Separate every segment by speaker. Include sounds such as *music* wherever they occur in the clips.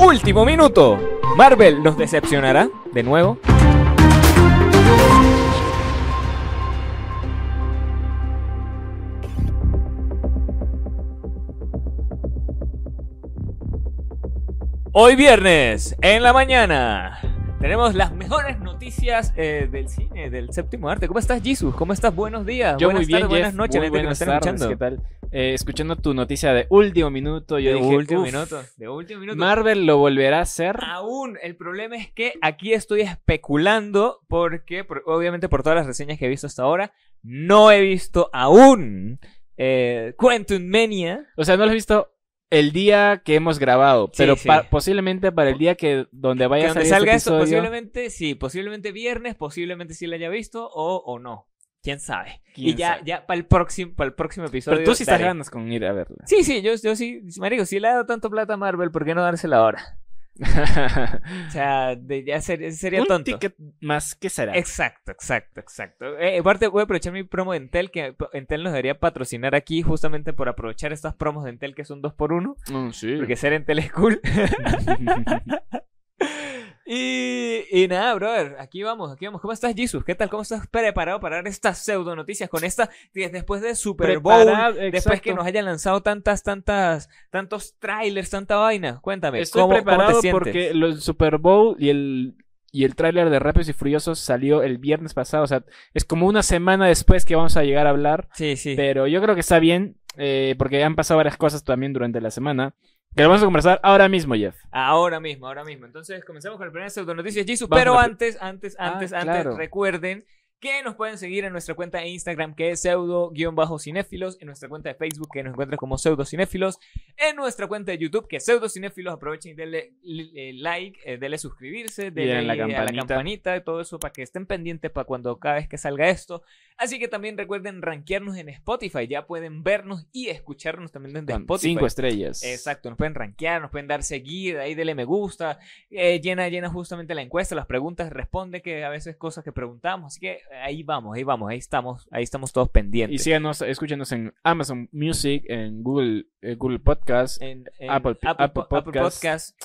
Speaker 1: Último minuto. Marvel nos decepcionará de nuevo. Hoy viernes, en la mañana, tenemos las mejores noticias eh, del cine, del séptimo arte. ¿Cómo estás, Jesus? ¿Cómo estás? Buenos días.
Speaker 2: Yo
Speaker 1: buenas
Speaker 2: muy bien,
Speaker 1: tardes, buenas noches,
Speaker 2: Muy
Speaker 1: gente que nos
Speaker 2: buenas tardes,
Speaker 1: escuchando.
Speaker 2: ¿Qué tal? Eh, escuchando tu noticia de último minuto, yo
Speaker 1: de
Speaker 2: dije,
Speaker 1: último
Speaker 2: "Uf,
Speaker 1: minuto. De último minuto.
Speaker 2: Marvel lo volverá a hacer.
Speaker 1: Aún, el problema es que aquí estoy especulando porque, por- obviamente por todas las reseñas que he visto hasta ahora, no he visto aún eh, Quantum Mania.
Speaker 2: O sea, no lo has visto el día que hemos grabado, pero
Speaker 1: sí.
Speaker 2: pa- posiblemente para el día que donde vaya
Speaker 1: Que
Speaker 2: a
Speaker 1: donde
Speaker 2: salir
Speaker 1: salga
Speaker 2: este
Speaker 1: esto, posiblemente sí, posiblemente viernes, posiblemente sí lo haya visto o, o no. ¿Quién sabe?
Speaker 2: ¿Quién
Speaker 1: y ya,
Speaker 2: sabe?
Speaker 1: ya para el próximo, para el próximo episodio.
Speaker 2: Pero tú sí estás ganas con ir a verla.
Speaker 1: Sí, sí, yo, yo sí, marico, si le he dado tanto plata a Marvel, ¿por qué no dársela ahora? *laughs* O sea, de- ya ser- sería
Speaker 2: Un
Speaker 1: tonto.
Speaker 2: ticket más, ¿qué será?
Speaker 1: Exacto, exacto, exacto. Eh, aparte, voy a aprovechar mi promo de Entel, que Entel nos debería patrocinar aquí justamente por aprovechar estas promos de Entel que son dos por uno,
Speaker 2: Mm, sí.
Speaker 1: porque ser Entel es cool. *laughs* y, y nada, brother, aquí vamos, aquí vamos. ¿Cómo estás, Jesus? ¿Qué tal? ¿Cómo estás preparado para dar estas pseudo noticias con esta después de Super Bowl? Después que nos hayan lanzado tantas, tantas, tantos trailers, tanta vaina. Cuéntame,
Speaker 2: Estoy
Speaker 1: ¿cómo, cómo
Speaker 2: preparado
Speaker 1: te sientes?
Speaker 2: porque el Super Bowl y el y el tráiler de Rápidos y Furiosos salió el viernes pasado, o sea, es como una semana después que vamos a llegar a hablar,
Speaker 1: Sí, sí.
Speaker 2: pero yo creo que está bien eh, porque han pasado varias cosas también durante la semana. Que lo vamos a conversar ahora mismo, Jeff.
Speaker 1: Ahora mismo, ahora mismo. Entonces, comenzamos con el primer pseudo noticias Jesus. Pero
Speaker 2: pri-
Speaker 1: antes, antes,
Speaker 2: Ah,
Speaker 1: antes, antes,
Speaker 2: claro.
Speaker 1: recuerden que nos pueden seguir en nuestra cuenta de Instagram, que es pseudo-cinéfilos, en nuestra cuenta de Facebook, que nos encuentran como pseudo-cinéfilos, en nuestra cuenta de YouTube, que es pseudo-cinéfilos. Aprovechen y denle eh, like, eh, denle suscribirse, denle
Speaker 2: den la
Speaker 1: a la
Speaker 2: campanita.
Speaker 1: campanita y todo eso para que estén pendientes para cuando cada vez que salga esto. Así que también recuerden rankearnos en Spotify. Ya pueden vernos y escucharnos también desde
Speaker 2: Con
Speaker 1: Spotify.
Speaker 2: cinco estrellas.
Speaker 1: Exacto, nos pueden rankear, nos pueden dar seguir, ahí dele me gusta, eh, llena, llena justamente la encuesta, las preguntas, responde que a veces cosas que preguntamos, así que ahí vamos, ahí vamos, ahí estamos, ahí estamos todos pendientes.
Speaker 2: Y síganos, escúchenos en Amazon Music, en Google, eh, Google Podcast.
Speaker 1: en, en
Speaker 2: Apple- Apple
Speaker 1: Apple
Speaker 2: Podcast.
Speaker 1: Podcast.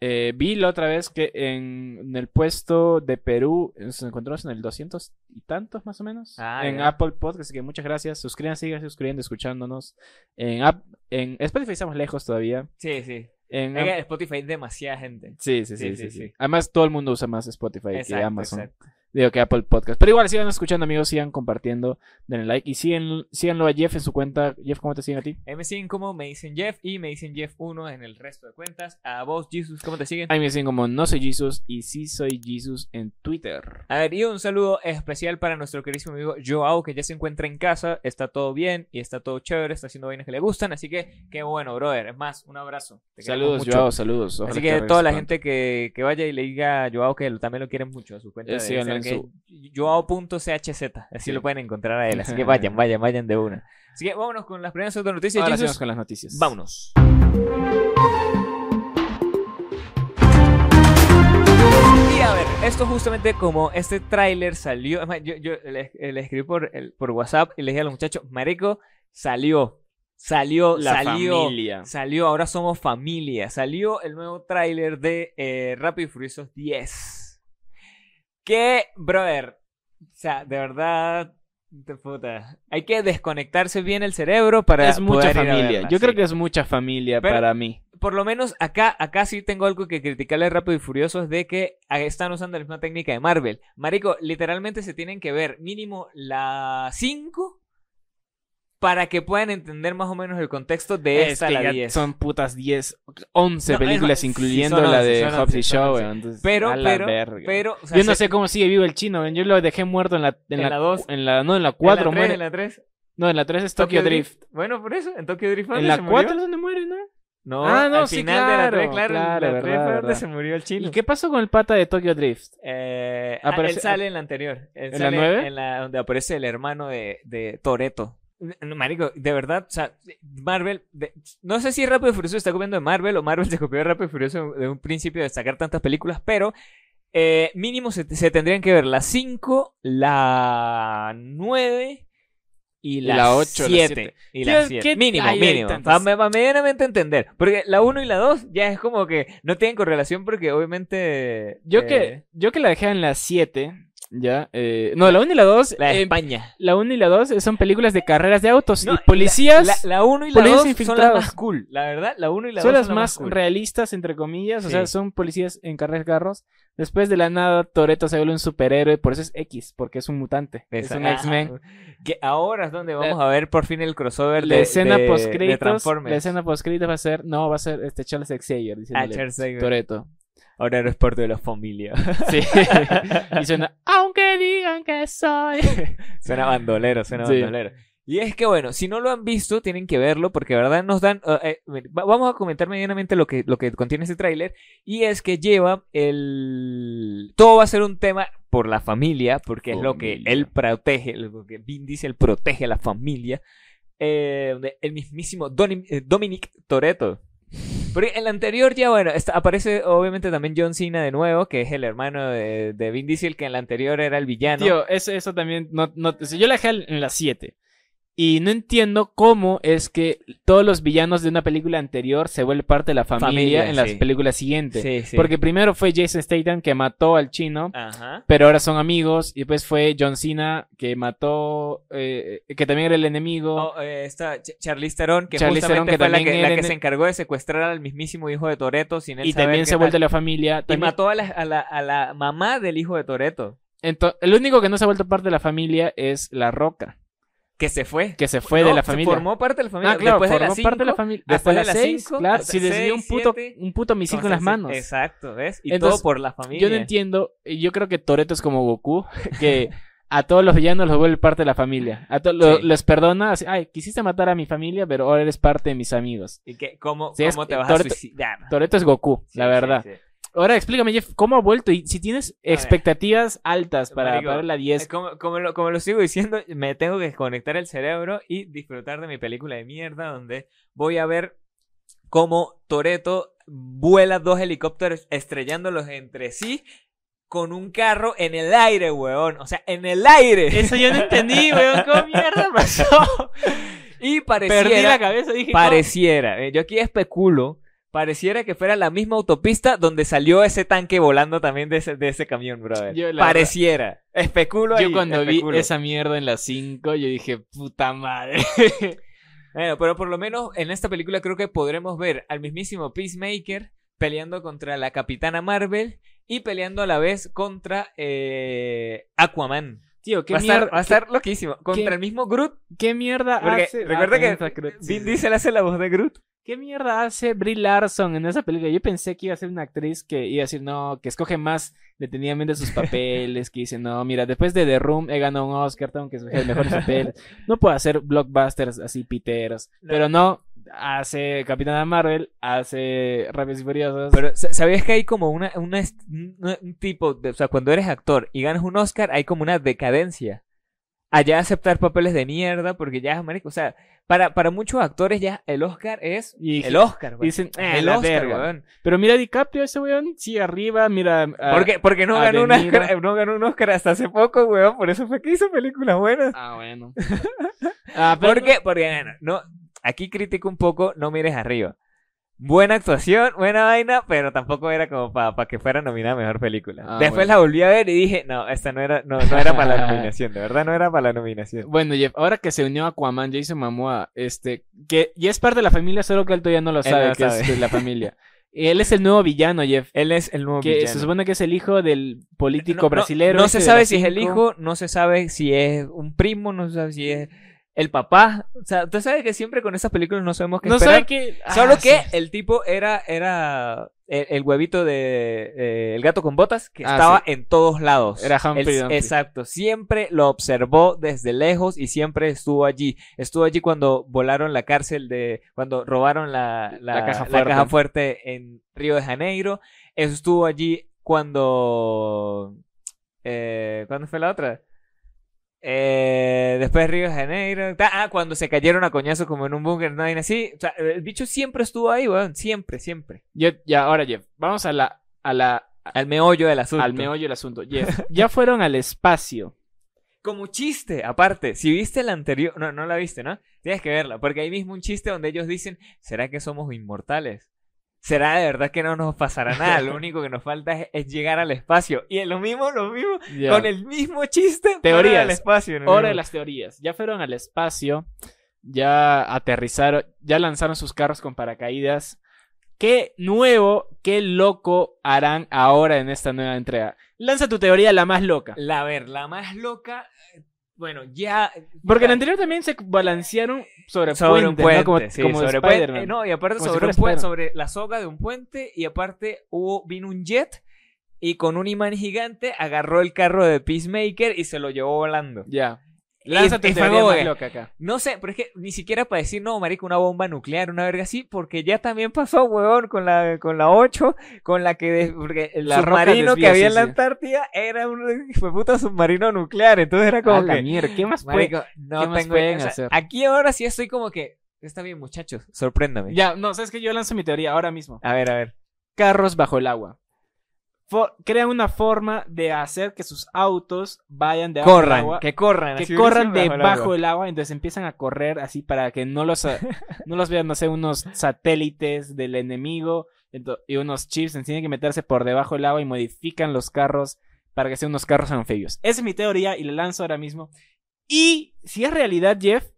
Speaker 2: Eh, vi la otra vez que en, en el puesto de Perú nos encontramos en el 200 y tantos más o menos.
Speaker 1: Ah,
Speaker 2: en. Apple Podcast, así que muchas gracias. Suscríbanse, sigan suscribiendo, escuchándonos. En, App- en Spotify estamos lejos todavía.
Speaker 1: Sí, sí.
Speaker 2: En,
Speaker 1: que Spotify hay demasiada gente.
Speaker 2: sí, sí,
Speaker 1: Sí,
Speaker 2: sí, sí. Además, todo el mundo usa más Spotify que Amazon.
Speaker 1: exacto.
Speaker 2: Digo que Apple Podcast. Pero igual, sigan escuchando, amigos, sigan compartiendo, denle like y sigan, síganlo a Jeff en su cuenta. Jeff, ¿cómo te siguen a ti?
Speaker 1: Ahí me siguen como me dicen Jeff y me dicen Jeff1 en el resto de cuentas. A vos, Jesus, ¿cómo te siguen?
Speaker 2: A mí me siguen como No Soy Jesus y Sí Soy Jesus en Twitter.
Speaker 1: A ver, y un saludo especial para nuestro queridísimo amigo Joao, que ya se encuentra en casa, está todo bien y está todo chévere, está haciendo vainas que le gustan, así que qué bueno, brother. Es más, un abrazo. Te
Speaker 2: Saludos. Joao, saludos. Ojalá
Speaker 1: Así
Speaker 2: que
Speaker 1: toda la
Speaker 2: pronto.
Speaker 1: gente que, que vaya y le diga a Joao que lo- también lo quieren mucho a su cuenta
Speaker 2: Eh,
Speaker 1: de Instagram, que es joao.chz, así
Speaker 2: Sí.
Speaker 1: lo pueden encontrar a él, así que *laughs* vayan, vayan, vayan de una. Así que vámonos con las primeras otras noticias,
Speaker 2: Ahora
Speaker 1: Jesus.
Speaker 2: con las noticias.
Speaker 1: Vámonos. Y a ver, esto justamente como este tráiler salió, además, yo, yo le, le escribí por, el- por WhatsApp y le dije a los muchachos, Marico, salió, salió,
Speaker 2: La
Speaker 1: salió,
Speaker 2: familia.
Speaker 1: salió, ahora somos familia, salió el nuevo tráiler de eh, Rápido y Furiosos 10. Que, brother, o sea, de verdad, de puta, hay que desconectarse bien el cerebro para
Speaker 2: Es mucha
Speaker 1: poder ir a
Speaker 2: familia.
Speaker 1: verla,
Speaker 2: Yo creo que es mucha familia
Speaker 1: Pero-
Speaker 2: para mí.
Speaker 1: por lo menos acá, acá sí tengo algo que criticarle a Rápido y Furioso es de que están usando la misma técnica de Marvel. Marico, literalmente se tienen que ver mínimo la 5 para que puedan entender más o menos el contexto de
Speaker 2: Es
Speaker 1: esta
Speaker 2: que
Speaker 1: la
Speaker 2: ya
Speaker 1: 10.
Speaker 2: son putas 10, 11
Speaker 1: No,
Speaker 2: películas,
Speaker 1: es- sí,
Speaker 2: incluyendo
Speaker 1: son
Speaker 2: la
Speaker 1: 11,
Speaker 2: de
Speaker 1: son
Speaker 2: Hobbs
Speaker 1: 11,
Speaker 2: y Shaw.
Speaker 1: 11.
Speaker 2: entonces,
Speaker 1: pero,
Speaker 2: a la
Speaker 1: pero,
Speaker 2: verga.
Speaker 1: pero, o sea,
Speaker 2: Yo no sé cómo sigue vivo el chino. Yo lo dejé muerto en la en,
Speaker 1: En
Speaker 2: la,
Speaker 1: la dos.
Speaker 2: en la no en la
Speaker 1: en
Speaker 2: 4
Speaker 1: la tres,
Speaker 2: muere.
Speaker 1: en la 3,
Speaker 2: No, en la 3 es Tokyo Drift.
Speaker 1: Bueno, por eso, en Tokyo Drift.
Speaker 2: En
Speaker 1: ¿dónde
Speaker 2: la
Speaker 1: se murió?
Speaker 2: 4 es donde muere, ¿no?
Speaker 1: No,
Speaker 2: Ah, no,
Speaker 1: al
Speaker 2: sí,
Speaker 1: final de la 3,
Speaker 2: claro,
Speaker 1: claro,
Speaker 2: claro,
Speaker 1: en la 3 fue
Speaker 2: verdad,
Speaker 1: donde
Speaker 2: verdad.
Speaker 1: se murió el chino.
Speaker 2: ¿Y qué pasó con el pata de Tokyo Drift?
Speaker 1: Eh, ah, él sale en la anterior. Él
Speaker 2: ¿En la
Speaker 1: sale
Speaker 2: nueve?
Speaker 1: En la donde aparece el hermano de, de Toreto. Marico, de verdad, o sea, Marvel, de- no sé si Rápido y Furioso está copiando de Marvel o Marvel se copió de Rápido y Furioso de un principio de sacar tantas películas, pero eh, mínimo se, se tendrían que ver la 5, la 9 y
Speaker 2: la
Speaker 1: la
Speaker 2: ocho, la
Speaker 1: 7.
Speaker 2: siete.
Speaker 1: Y
Speaker 2: Tío,
Speaker 1: la 7.
Speaker 2: ¿qué-
Speaker 1: Mínimo,
Speaker 2: hay
Speaker 1: mínimo. Para para medianamente entender. Porque la 1 y la 2 ya es como que no tienen correlación porque obviamente...
Speaker 2: Yo
Speaker 1: eh,
Speaker 2: que yo que la dejé en la 7, ya. eh, no, la 1 y la 2.
Speaker 1: La de
Speaker 2: eh,
Speaker 1: España.
Speaker 2: la 1 y la 2 son películas de carreras de autos
Speaker 1: No,
Speaker 2: y policías.
Speaker 1: La 1 y la
Speaker 2: policías
Speaker 1: 2 son las más cool. La verdad, la 1 y la 2
Speaker 2: son las
Speaker 1: son
Speaker 2: más
Speaker 1: cool.
Speaker 2: realistas, entre comillas. O
Speaker 1: Sí.
Speaker 2: sea, son policías en carreras de carros. Después de la nada, Toreto se vuelve un superhéroe. Por eso es X, porque es un mutante. Es
Speaker 1: Esa-
Speaker 2: un
Speaker 1: ah,
Speaker 2: X-Men.
Speaker 1: Que ahora es donde vamos a ver por fin el crossover
Speaker 2: La
Speaker 1: de,
Speaker 2: escena
Speaker 1: de-
Speaker 2: post
Speaker 1: de. Transformers.
Speaker 2: La escena post va a ser. No, va a ser este Charles Xavier
Speaker 1: Ah,
Speaker 2: diciéndole
Speaker 1: Charles Xavier.
Speaker 2: Toreto.
Speaker 1: Ahora eres parte de la familia. *laughs*
Speaker 2: Sí. *laughs* y suena. Aunque digan que soy. *laughs*
Speaker 1: suena bandolero, suena
Speaker 2: Sí.
Speaker 1: bandolero. Y es que bueno, si no lo han visto, tienen que verlo porque de verdad nos dan... uh, eh, va- vamos a comentar medianamente lo que, lo que contiene este tráiler. Y es que lleva el... Todo va a ser un tema por la familia, porque es lo que él protege, lo que Vin Diesel protege a la familia. Eh, el mismísimo eh, Dominic Toretto. Porque en la anterior ya, bueno, está- aparece obviamente también John Cena de nuevo, que es el hermano de, de Vin Diesel, que en la anterior era el villano.
Speaker 2: Tío, eso, eso también. No, yo la dejé en la 7. Y no entiendo cómo es que todos los villanos de una película anterior se vuelven parte de la familia,
Speaker 1: Familia,
Speaker 2: en las
Speaker 1: sí.
Speaker 2: películas siguientes.
Speaker 1: Sí, sí.
Speaker 2: Porque primero fue Jason Statham que mató al chino,
Speaker 1: Ajá.
Speaker 2: pero ahora son amigos. Y después fue John Cena que mató, eh, que también era el enemigo.
Speaker 1: Oh, eh, esta Ch- Charlize Theron, que
Speaker 2: Charlize
Speaker 1: justamente
Speaker 2: Theron, que
Speaker 1: fue la que, la que se encargó de secuestrar al mismísimo hijo de Toreto sin él
Speaker 2: y
Speaker 1: saber
Speaker 2: también se
Speaker 1: tal.
Speaker 2: la familia.
Speaker 1: Y mató a la, a, la, a la mamá del hijo de Toreto,
Speaker 2: el único que no se ha vuelto parte de la familia es La Roca,
Speaker 1: que se fue.
Speaker 2: que se fue
Speaker 1: No,
Speaker 2: de la
Speaker 1: se
Speaker 2: familia.
Speaker 1: formó parte de la familia.
Speaker 2: Ah, claro,
Speaker 1: después de
Speaker 2: formó
Speaker 1: las
Speaker 2: parte de la
Speaker 1: cinco,
Speaker 2: familia.
Speaker 1: hasta
Speaker 2: Después de
Speaker 1: las
Speaker 2: las 6,
Speaker 1: cinco,
Speaker 2: claro, si les dio un
Speaker 1: seis,
Speaker 2: puto,
Speaker 1: siete,
Speaker 2: un puto misil con las
Speaker 1: se-
Speaker 2: manos.
Speaker 1: Exacto, ¿ves? Y
Speaker 2: Entonces,
Speaker 1: todo por la familia.
Speaker 2: Yo no entiendo, yo creo que Toreto es como Goku, *laughs* que a todos los villanos los vuelve parte de la familia. A to- lo-
Speaker 1: Sí.
Speaker 2: les perdona, así, ay, quisiste matar a mi familia, pero ahora eres parte de mis amigos.
Speaker 1: ¿Y qué, cómo,
Speaker 2: Sí, es-
Speaker 1: cómo te vas
Speaker 2: Toretto-
Speaker 1: a suicidar?
Speaker 2: Toreto es Goku,
Speaker 1: Sí,
Speaker 2: la
Speaker 1: sí,
Speaker 2: verdad. Ahora explícame, Jeff, ¿cómo ha vuelto? Y si tienes expectativas altas para,
Speaker 1: Marico,
Speaker 2: para la
Speaker 1: Eh,
Speaker 2: 10,
Speaker 1: Como, como, lo, como lo sigo diciendo, me tengo que desconectar el cerebro y disfrutar de mi película de mierda donde voy a ver cómo Toreto vuela dos helicópteros estrellándolos entre sí con un carro en el aire, weón. O sea, en el aire.
Speaker 2: Eso yo no entendí, *laughs* weón, ¿cómo mierda pasó?
Speaker 1: y pareciera...
Speaker 2: Perdí la cabeza, dije,
Speaker 1: Pareciera, eh, yo aquí especulo, pareciera que fuera la misma autopista donde salió ese tanque volando también de ese, de ese camión, brother.
Speaker 2: Yo,
Speaker 1: pareciera. Especulo
Speaker 2: "No". yo
Speaker 1: ahí,
Speaker 2: cuando
Speaker 1: especulo.
Speaker 2: vi esa mierda en las 5, yo dije, puta madre. *laughs*
Speaker 1: Bueno, pero por lo menos en esta película creo que podremos ver al mismísimo Peacemaker peleando contra la Capitana Marvel y peleando a la vez contra eh, Aquaman.
Speaker 2: Tío, ¿qué
Speaker 1: Va
Speaker 2: mierda?
Speaker 1: estar, va a estar loquísimo. Contra el mismo Groot.
Speaker 2: ¿Qué mierda
Speaker 1: Porque
Speaker 2: hace?
Speaker 1: recuerda
Speaker 2: Ah,
Speaker 1: que Vin. Diesel hace la voz de Groot.
Speaker 2: ¿Qué mierda hace Brie Larson en esa película? Yo pensé que iba a ser una actriz que iba a decir, no, que escoge más detenidamente sus *laughs* papeles, que dice, no, mira, después de The Room he ganado un Oscar, tengo que escoger mejores *laughs* papeles. No puedo hacer blockbusters así piteros.
Speaker 1: No.
Speaker 2: Pero no, hace Capitana Marvel, hace Rápidos y Furiosos.
Speaker 1: Pero sa- ¿sabías que hay como una, una un tipo, de, o sea, cuando eres actor y ganas un Oscar, hay como una decadencia. Allá aceptar papeles de mierda, porque ya, marico, o sea, para, para muchos actores ya el Oscar es
Speaker 2: Y
Speaker 1: el Oscar, weón.
Speaker 2: dicen, "Ah,
Speaker 1: el Oscar,
Speaker 2: verga".
Speaker 1: weón.
Speaker 2: Pero mira DiCaprio, ese weón, sí, arriba, mira... a-
Speaker 1: Porque, porque no ganó, un. Oscar, no ganó un Oscar hasta hace poco, weón. Por eso fue que hizo películas buenas.
Speaker 2: Ah, bueno. *laughs* ah, pero
Speaker 1: ¿Por qué? Porque, no, aquí critico un poco, no mires arriba. Buena actuación, buena vaina, pero tampoco era como para que fuera nominada a mejor película.
Speaker 2: Ah,
Speaker 1: Después
Speaker 2: bueno.
Speaker 1: la volví a ver y dije, no, esta no era, no, no era para la *laughs* nominación, de verdad no era para la nominación.
Speaker 2: Bueno, Jeff, ahora que se unió a Aquaman, Jason Momoa, este, que ya es parte de la familia, solo que él todavía no lo sabe
Speaker 1: no
Speaker 2: que
Speaker 1: sabe.
Speaker 2: es de la familia. Él es el nuevo villano, Jeff.
Speaker 1: Él es el nuevo
Speaker 2: Que
Speaker 1: villano.
Speaker 2: se supone que es el hijo del político
Speaker 1: No- no-
Speaker 2: brasilero.
Speaker 1: No,
Speaker 2: este
Speaker 1: se sabe si es el hijo, no se sabe si es un primo, no se sabe si es el papá. O sea, tú sabes que siempre con esas películas no sabemos qué
Speaker 2: No
Speaker 1: esperar.
Speaker 2: que.
Speaker 1: Solo que
Speaker 2: sí.
Speaker 1: el tipo era, era el, el huevito de eh, el gato con botas que
Speaker 2: Ah,
Speaker 1: estaba
Speaker 2: sí.
Speaker 1: en todos lados.
Speaker 2: Era Humphrey Dumphrey.
Speaker 1: Exacto, siempre lo observó desde lejos y siempre estuvo allí. Estuvo allí cuando volaron la cárcel de, cuando robaron la, la,
Speaker 2: La caja
Speaker 1: la
Speaker 2: fuerte.
Speaker 1: caja fuerte en Río de Janeiro. Estuvo allí cuando, eh, ¿cuándo fue la otra? Eh, después Río de Janeiro. Ah, cuando se cayeron a coñazo como en un búnker, no hay así. O sea, el bicho siempre estuvo ahí, weón. Siempre, siempre.
Speaker 2: Ya, ya, ahora, Jeff, vamos a la. A la
Speaker 1: Al meollo del asunto.
Speaker 2: al meollo del asunto. Jeff, ya fueron al espacio.
Speaker 1: como chiste, aparte, si viste la anterior, no, no la viste, ¿no? Tienes que verla, porque hay mismo un chiste donde ellos dicen, ¿será que somos inmortales? ¿Será de verdad que no nos pasará *laughs* nada? Lo único que nos falta es, es llegar al espacio. Y es lo mismo, lo mismo, con el mismo chiste,
Speaker 2: Teorías.
Speaker 1: al espacio. ¿no?
Speaker 2: Hora de las teorías. Ya fueron al espacio, ya aterrizaron, ya lanzaron sus carros con paracaídas. ¿Qué nuevo, qué loco harán ahora en esta nueva entrega? Lanza tu teoría la más loca.
Speaker 1: La a ver, la más loca, bueno, ya...
Speaker 2: Porque en la anterior también se balancearon sobre,
Speaker 1: sobre un
Speaker 2: puentes,
Speaker 1: puente,
Speaker 2: ¿no? Como,
Speaker 1: sí,
Speaker 2: como
Speaker 1: sobre
Speaker 2: Spider-Man.
Speaker 1: puente, eh, no, y aparte
Speaker 2: Como si
Speaker 1: sobre,
Speaker 2: fuera
Speaker 1: un puente, sobre la soga de un puente y aparte hubo vino un jet y con un imán gigante agarró el carro de Peacemaker y se lo llevó volando.
Speaker 2: Ya. Lanza
Speaker 1: y fue
Speaker 2: teoría más loca acá.
Speaker 1: No sé, pero es que ni siquiera para decir, no, marico, una bomba nuclear, una verga así, porque ya también pasó, weón, con la, con la 8, con la que, de- porque el
Speaker 2: La
Speaker 1: submarino que había en la. Antártida era un fue puta submarino nuclear, entonces era como que,
Speaker 2: mierda, ¿qué más puede?
Speaker 1: no
Speaker 2: qué más pueden
Speaker 1: o sea,
Speaker 2: hacer?
Speaker 1: Aquí ahora sí estoy como que, está bien, muchachos, sorpréndame.
Speaker 2: Ya, no, sabes que yo lanzo mi teoría ahora mismo.
Speaker 1: A ver, a ver.
Speaker 2: Carros bajo el agua. Crean una forma de hacer que sus autos vayan debajo del
Speaker 1: Corran,
Speaker 2: agua.
Speaker 1: que corran,
Speaker 2: que corran
Speaker 1: agua.
Speaker 2: debajo del agua, entonces empiezan a correr así para que no los, *laughs* no los vean, no sé, unos satélites del enemigo y unos chips, tienen que meterse por debajo del agua y modifican los carros para que sean unos carros anfibios. Esa es mi teoría y la lanzo ahora mismo. Y si es realidad, Jeff,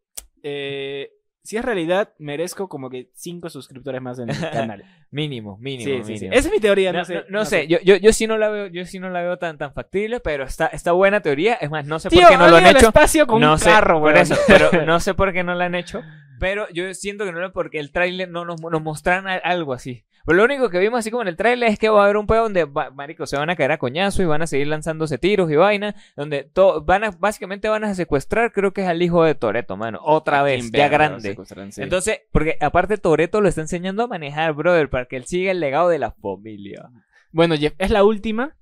Speaker 2: eh, si es realidad, merezco como que cinco suscriptores más en el *laughs* canal.
Speaker 1: Mínimo, mínimo,
Speaker 2: Sí, sí, sí.
Speaker 1: mínimo.
Speaker 2: Esa es mi teoría, no,
Speaker 1: No,
Speaker 2: sé.
Speaker 1: no- no sé, yo, yo, yo sí no la veo, yo sí no la veo tan, tan factible, pero está, está buena teoría. Es más, no sé
Speaker 2: Tío,
Speaker 1: por qué no lo han hecho.
Speaker 2: espacio con
Speaker 1: no
Speaker 2: un
Speaker 1: sé,
Speaker 2: carro,
Speaker 1: por eso, pero *laughs* no sé por qué no la han hecho. Pero yo siento que no lo porque el tráiler no nos, nos mostraron a- algo así. Pero lo único que vimos así como en el tráiler es que va a haber un pedo donde, va- marico, se van a caer a coñazo y van a seguir lanzándose tiros y vaina, donde to- van a, básicamente van a secuestrar, creo que es al hijo de Toreto, mano, otra vez, ya grande.
Speaker 2: sí.
Speaker 1: Entonces, porque aparte Toreto lo está enseñando a manejar, brother, para que él siga el legado de la familia.
Speaker 2: Bueno, Jeff, ¿es la última?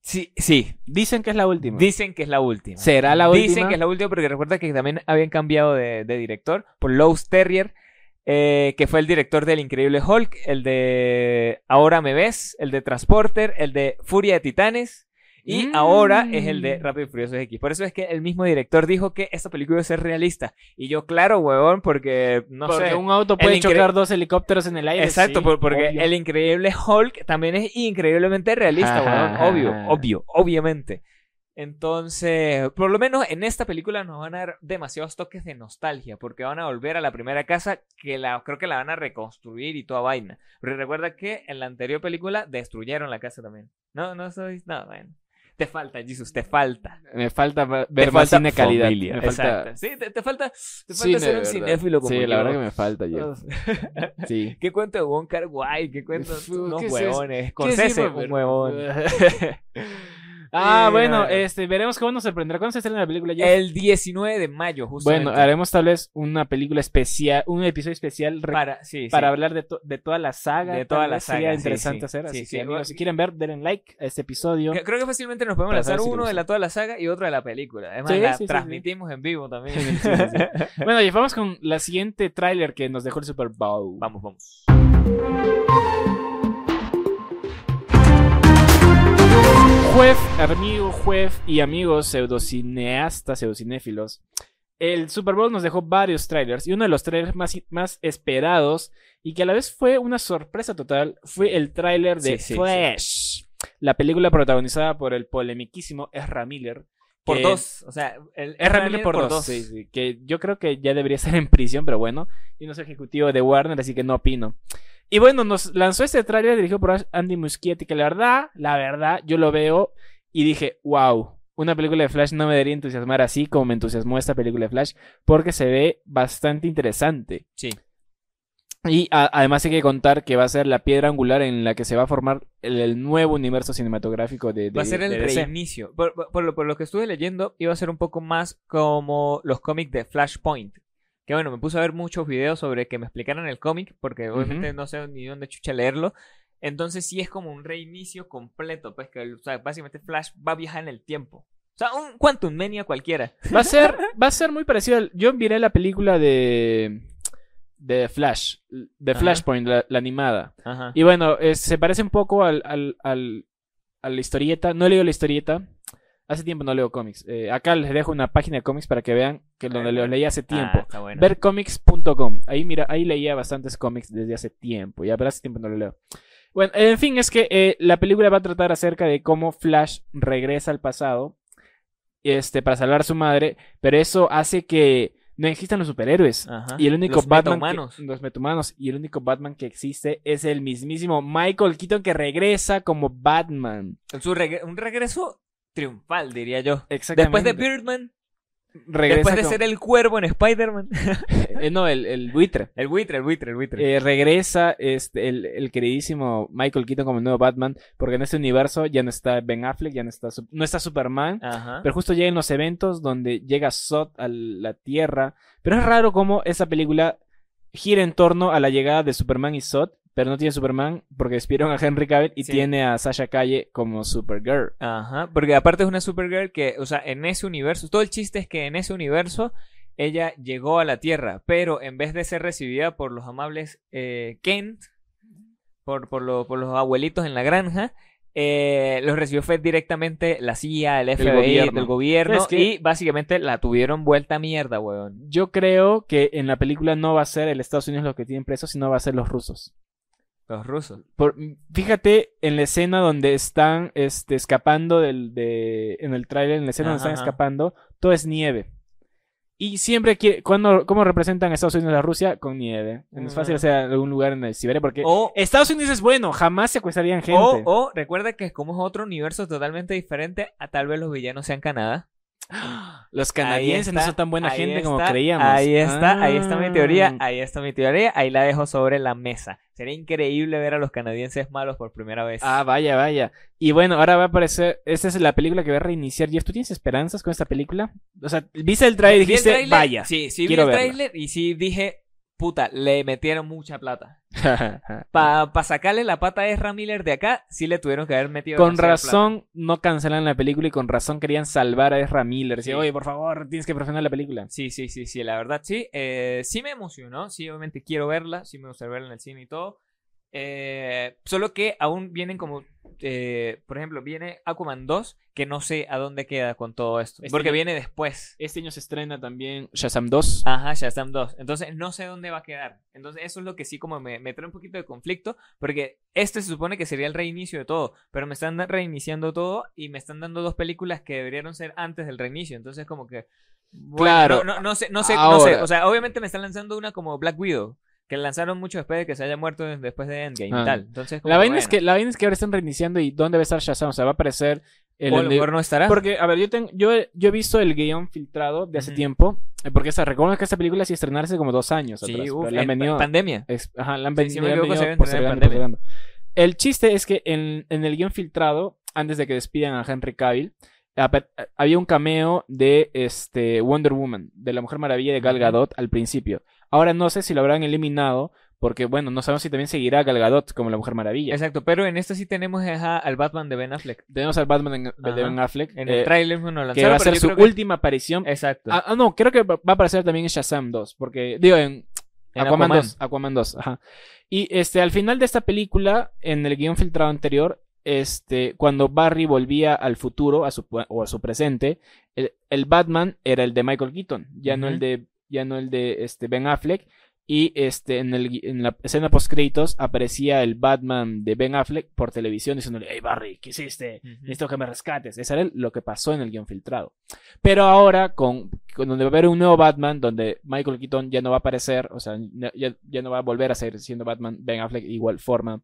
Speaker 1: Sí, sí,
Speaker 2: Dicen que es la última.
Speaker 1: dicen que es la última.
Speaker 2: ¿Será la última?
Speaker 1: Dicen que es la última porque recuerda que también habían cambiado de, de director por Lowe's Terrier, eh, que fue el director del Increíble Hulk, el de Ahora me ves, el de Transporter, el de Furia de Titanes. Y
Speaker 2: Mm.
Speaker 1: ahora es el de Rápido y Furioso X. Por eso es que el mismo director dijo que esta película iba a ser realista. Y yo, claro, huevón, porque no
Speaker 2: porque
Speaker 1: sé.
Speaker 2: un auto puede
Speaker 1: incre-
Speaker 2: chocar dos helicópteros en el aire.
Speaker 1: Exacto,
Speaker 2: sí,
Speaker 1: porque
Speaker 2: obvio.
Speaker 1: el increíble Hulk también es increíblemente realista, weón. Obvio, obvio, obviamente. Entonces, por lo menos en esta película nos van a dar demasiados toques de nostalgia, porque van a volver a la primera casa que la creo que la van a reconstruir y toda vaina. Pero recuerda que en la anterior película destruyeron la casa también. No, no soy, no, bueno. Te falta, Jesus, te falta.
Speaker 2: Me falta ver
Speaker 1: Te
Speaker 2: más
Speaker 1: falta
Speaker 2: cine calidad.
Speaker 1: familia,
Speaker 2: Me falta
Speaker 1: Exacto. Sí, te, te falta, te falta
Speaker 2: cine,
Speaker 1: ser un cinéfilo como
Speaker 2: Sí,
Speaker 1: yo.
Speaker 2: la verdad que me falta, *laughs* Jeff. Sí.
Speaker 1: ¿Qué cuento de Wong Kar Wai? ¿Qué cuento unos
Speaker 2: ¿qué es
Speaker 1: huevones?
Speaker 2: ¿Qué
Speaker 1: Scorsese, un huevón. *laughs*
Speaker 2: ah,
Speaker 1: Sí,
Speaker 2: bueno,
Speaker 1: no.
Speaker 2: este, veremos cómo nos sorprenderá. ¿Cuándo se estrena la película, Jeff?
Speaker 1: El 19 de mayo, justamente.
Speaker 2: Bueno, haremos tal vez una película especial, un episodio especial para,
Speaker 1: para, sí, sí.
Speaker 2: hablar de, to- de toda la saga.
Speaker 1: De toda la
Speaker 2: vez Sería
Speaker 1: saga, sí,
Speaker 2: interesante
Speaker 1: sí.
Speaker 2: hacer.
Speaker 1: Sí,
Speaker 2: Así
Speaker 1: sí.
Speaker 2: que, amigos, si quieren ver, denle like a este episodio.
Speaker 1: Creo que fácilmente nos podemos lanzar
Speaker 2: si
Speaker 1: uno de la toda la saga y otro de la película. Además,
Speaker 2: Sí,
Speaker 1: la
Speaker 2: sí, sí, sí.
Speaker 1: transmitimos en vivo también. *laughs*
Speaker 2: Sí, sí, sí. bueno, y vamos con la siguiente tráiler que nos dejó el Super Bowl.
Speaker 1: vamos, vamos.
Speaker 2: Juez, amigo, juez y amigos pseudocineastas, pseudocinéfilos. El Super Bowl nos dejó varios trailers y uno de los trailers más, más esperados y que a la vez fue una sorpresa total fue el tráiler de
Speaker 1: Sí, sí,
Speaker 2: Flash, la película protagonizada por el polemiquísimo Ezra Miller.
Speaker 1: Por dos. O sea, el
Speaker 2: Ezra Miller por, dos. sí, que yo creo que ya debería *laughs* estar en prisión, pero bueno, yo no soy ejecutivo de Warner, así que no opino. Y bueno, nos lanzó este tráiler dirigido por Andy Muschietti, que la verdad, la verdad, yo lo veo y dije, wow, una película de Flash no me debería entusiasmar así como me entusiasmó esta película de Flash, porque se ve bastante interesante.
Speaker 1: Sí.
Speaker 2: Y a- además hay que contar que va a ser la piedra angular en la que se va a formar el, el nuevo universo cinematográfico de, de
Speaker 1: Va a ser el
Speaker 2: de
Speaker 1: reinicio. Por, por- por lo, por lo que estuve leyendo, iba a ser un poco más como los cómics de Flashpoint. Que bueno, me puse a ver muchos videos sobre que me explicaran el cómic, porque obviamente no sé ni dónde chucha leerlo. Entonces sí es como un reinicio completo, pues que o sea, básicamente Flash va a viajar en el tiempo. O sea, un Quantum Mania cualquiera.
Speaker 2: Va a ser, *laughs* va a ser muy parecido. al- Yo miré la película de. de Flash. De. Flashpoint, la, la animada.
Speaker 1: Ajá.
Speaker 2: Y bueno, es- se parece un poco al, al, al- a la historieta. No he leído la historieta. Hace tiempo no leo cómics. Eh, acá les dejo una página de cómics para que vean que donde los leí hace tiempo.
Speaker 1: Ah, bueno.
Speaker 2: Vercomics.com. Ahí mira, ahí leía bastantes cómics desde hace tiempo. Ya, pero hace tiempo no lo leo. Bueno, en fin, es que eh, la película va a tratar acerca de cómo Flash regresa al pasado este, para salvar a su madre, pero eso hace que no existan los superhéroes.
Speaker 1: Ajá.
Speaker 2: Y el único
Speaker 1: Los
Speaker 2: Batman.
Speaker 1: metahumanos.
Speaker 2: Que, los metahumanos. Y el único Batman que existe es el mismísimo Michael Keaton que regresa como Batman.
Speaker 1: Su un regreso triunfal, diría yo.
Speaker 2: Exactamente.
Speaker 1: Después de Birdman,
Speaker 2: regresa
Speaker 1: después de ser el cuervo en Spider-Man. *laughs*
Speaker 2: eh, no, el, el buitre. *laughs*
Speaker 1: el buitre, el buitre, el buitre.
Speaker 2: Eh, regresa este, el, el queridísimo Michael Keaton como el nuevo Batman, porque en este universo ya no está Ben Affleck, ya no está, no está Superman,
Speaker 1: Ajá.
Speaker 2: pero justo llegan los eventos donde llega Zod a la Tierra, pero es raro cómo esa película gira en torno a la llegada de Superman y Zod, pero no tiene Superman porque despidieron a Henry Cavill y
Speaker 1: Sí.
Speaker 2: tiene a Sasha Calle como Supergirl.
Speaker 1: Ajá, porque aparte es una Supergirl que, o sea, en ese universo, todo el chiste es que en ese universo ella llegó a la Tierra, pero en vez de ser recibida por los amables eh, Kent, por, por, lo- por los abuelitos en la granja, eh, los recibió fue directamente la CIA, el FBI,
Speaker 2: gobierno.
Speaker 1: del gobierno,
Speaker 2: Es que-
Speaker 1: y básicamente la tuvieron vuelta a mierda, weón.
Speaker 2: Yo creo que en la película no va a ser el Estados Unidos los que tienen presos, sino va a ser los rusos.
Speaker 1: Los rusos.
Speaker 2: Por- fíjate en la escena donde están este, escapando del, de, en el tráiler, en la escena donde están
Speaker 1: ajá.
Speaker 2: escapando, todo es nieve. Y siempre que, cuando, ¿cómo representan a Estados Unidos a Rusia? Con nieve. No es fácil
Speaker 1: Mm.
Speaker 2: hacer algún lugar en el Siberia porque
Speaker 1: O,
Speaker 2: Estados Unidos es bueno, jamás secuestrarían gente.
Speaker 1: o, o recuerda que como es otro universo totalmente diferente, a tal vez los villanos sean Canadá. *gasps*
Speaker 2: Los canadienses no son tan buena gente como creíamos.
Speaker 1: Ahí está, ahí está mi teoría,
Speaker 2: Ah.
Speaker 1: ahí está mi teoría, ahí la dejo sobre la mesa. Sería increíble ver a los canadienses malos por primera vez.
Speaker 2: Ah, vaya, vaya. Y bueno, ahora va a aparecer. Esta es la película que va a reiniciar. Jeff, ¿tú tienes esperanzas con esta película? O sea, viste el trailer y
Speaker 1: el
Speaker 2: dijiste, vaya.
Speaker 1: Sí, sí,
Speaker 2: quiero
Speaker 1: vi el
Speaker 2: verla.
Speaker 1: tráiler y sí dije, puta, le metieron mucha plata. *laughs* Para sacarle la pata a Ezra Miller de acá, sí le tuvieron que haber metido
Speaker 2: con razón no cancelan la película y con razón querían salvar a Ezra Miller.
Speaker 1: Sí.
Speaker 2: oye, por favor, tienes que profanar la película.
Speaker 1: Sí, sí, sí, sí, la verdad sí. Eh, sí me emocionó, sí, obviamente quiero verla, sí me gusta verla en el cine y todo. Eh, solo que aún vienen como, eh, por ejemplo, viene Aquaman 2, que no sé a dónde queda con todo esto,
Speaker 2: Este
Speaker 1: porque
Speaker 2: año-
Speaker 1: viene después.
Speaker 2: Este año se estrena también Shazam 2.
Speaker 1: Ajá, Shazam 2. Entonces no sé dónde va a quedar. Entonces eso es lo que sí como me, me trae un poquito de conflicto, porque este se supone que sería el reinicio de todo, pero me están reiniciando todo y me están dando dos películas que deberían ser antes del reinicio. Entonces como que... bueno,
Speaker 2: Claro.
Speaker 1: No, no, no sé, no sé, no sé. O sea, obviamente me están lanzando una como Black Widow, que lanzaron mucho después de que se haya muerto después de Endgame
Speaker 2: Ah.
Speaker 1: y tal. Entonces
Speaker 2: La vaina, es que, la vaina es que ahora están reiniciando y ¿dónde va a estar Shazam? O sea, va a aparecer el...
Speaker 1: o no estará.
Speaker 2: Porque, a ver, yo, tengo, yo, he- yo he visto el guion filtrado de hace tiempo. eh, Porque esta, recuerdo que esta película sí estrenarse como dos años
Speaker 1: Sí,
Speaker 2: atrás.
Speaker 1: uf,
Speaker 2: le han venido-
Speaker 1: pandemia.
Speaker 2: Ajá, la han,
Speaker 1: Sí,
Speaker 2: ven-
Speaker 1: si
Speaker 2: han
Speaker 1: se
Speaker 2: venido postergando. El chiste es que en, en el guion filtrado, antes de que despidan a Henry Cavill, había un cameo de este Wonder Woman, de la Mujer Maravilla de Gal. Gadot al principio. Ahora no sé si lo habrán eliminado, porque bueno, no sabemos si también seguirá Gal Gadot como la Mujer Maravilla.
Speaker 1: Exacto, pero en esta sí tenemos ajá, al Batman de Ben Affleck.
Speaker 2: Tenemos al Batman de
Speaker 1: Ajá.
Speaker 2: Ben Affleck,
Speaker 1: En
Speaker 2: eh,
Speaker 1: el trailer no lanzaron,
Speaker 2: que va a ser su
Speaker 1: que-
Speaker 2: última aparición.
Speaker 1: Exacto.
Speaker 2: Ah, ah, no, creo que va a aparecer también en Shazam 2, porque digo en
Speaker 1: En
Speaker 2: Aquaman,
Speaker 1: Aquaman.
Speaker 2: 2, Aquaman 2, ajá. Y este al final de esta película, en el guion filtrado anterior, este cuando Barry volvía al futuro a su o a su presente, el, el Batman era el de Michael Keaton, ya no el de ya no el de este Ben Affleck y este en, el, en la escena post créditos aparecía el Batman de Ben Affleck por televisión diciéndole, "Hey Barry, ¿qué hiciste? Necesito que me rescates. Eso era lo que pasó en el guion filtrado. Pero ahora, con, con donde va a haber un nuevo Batman, donde Michael Keaton ya no va a aparecer, o sea, no- ya, ya no va a volver a ser siendo Batman, Ben Affleck de igual forma.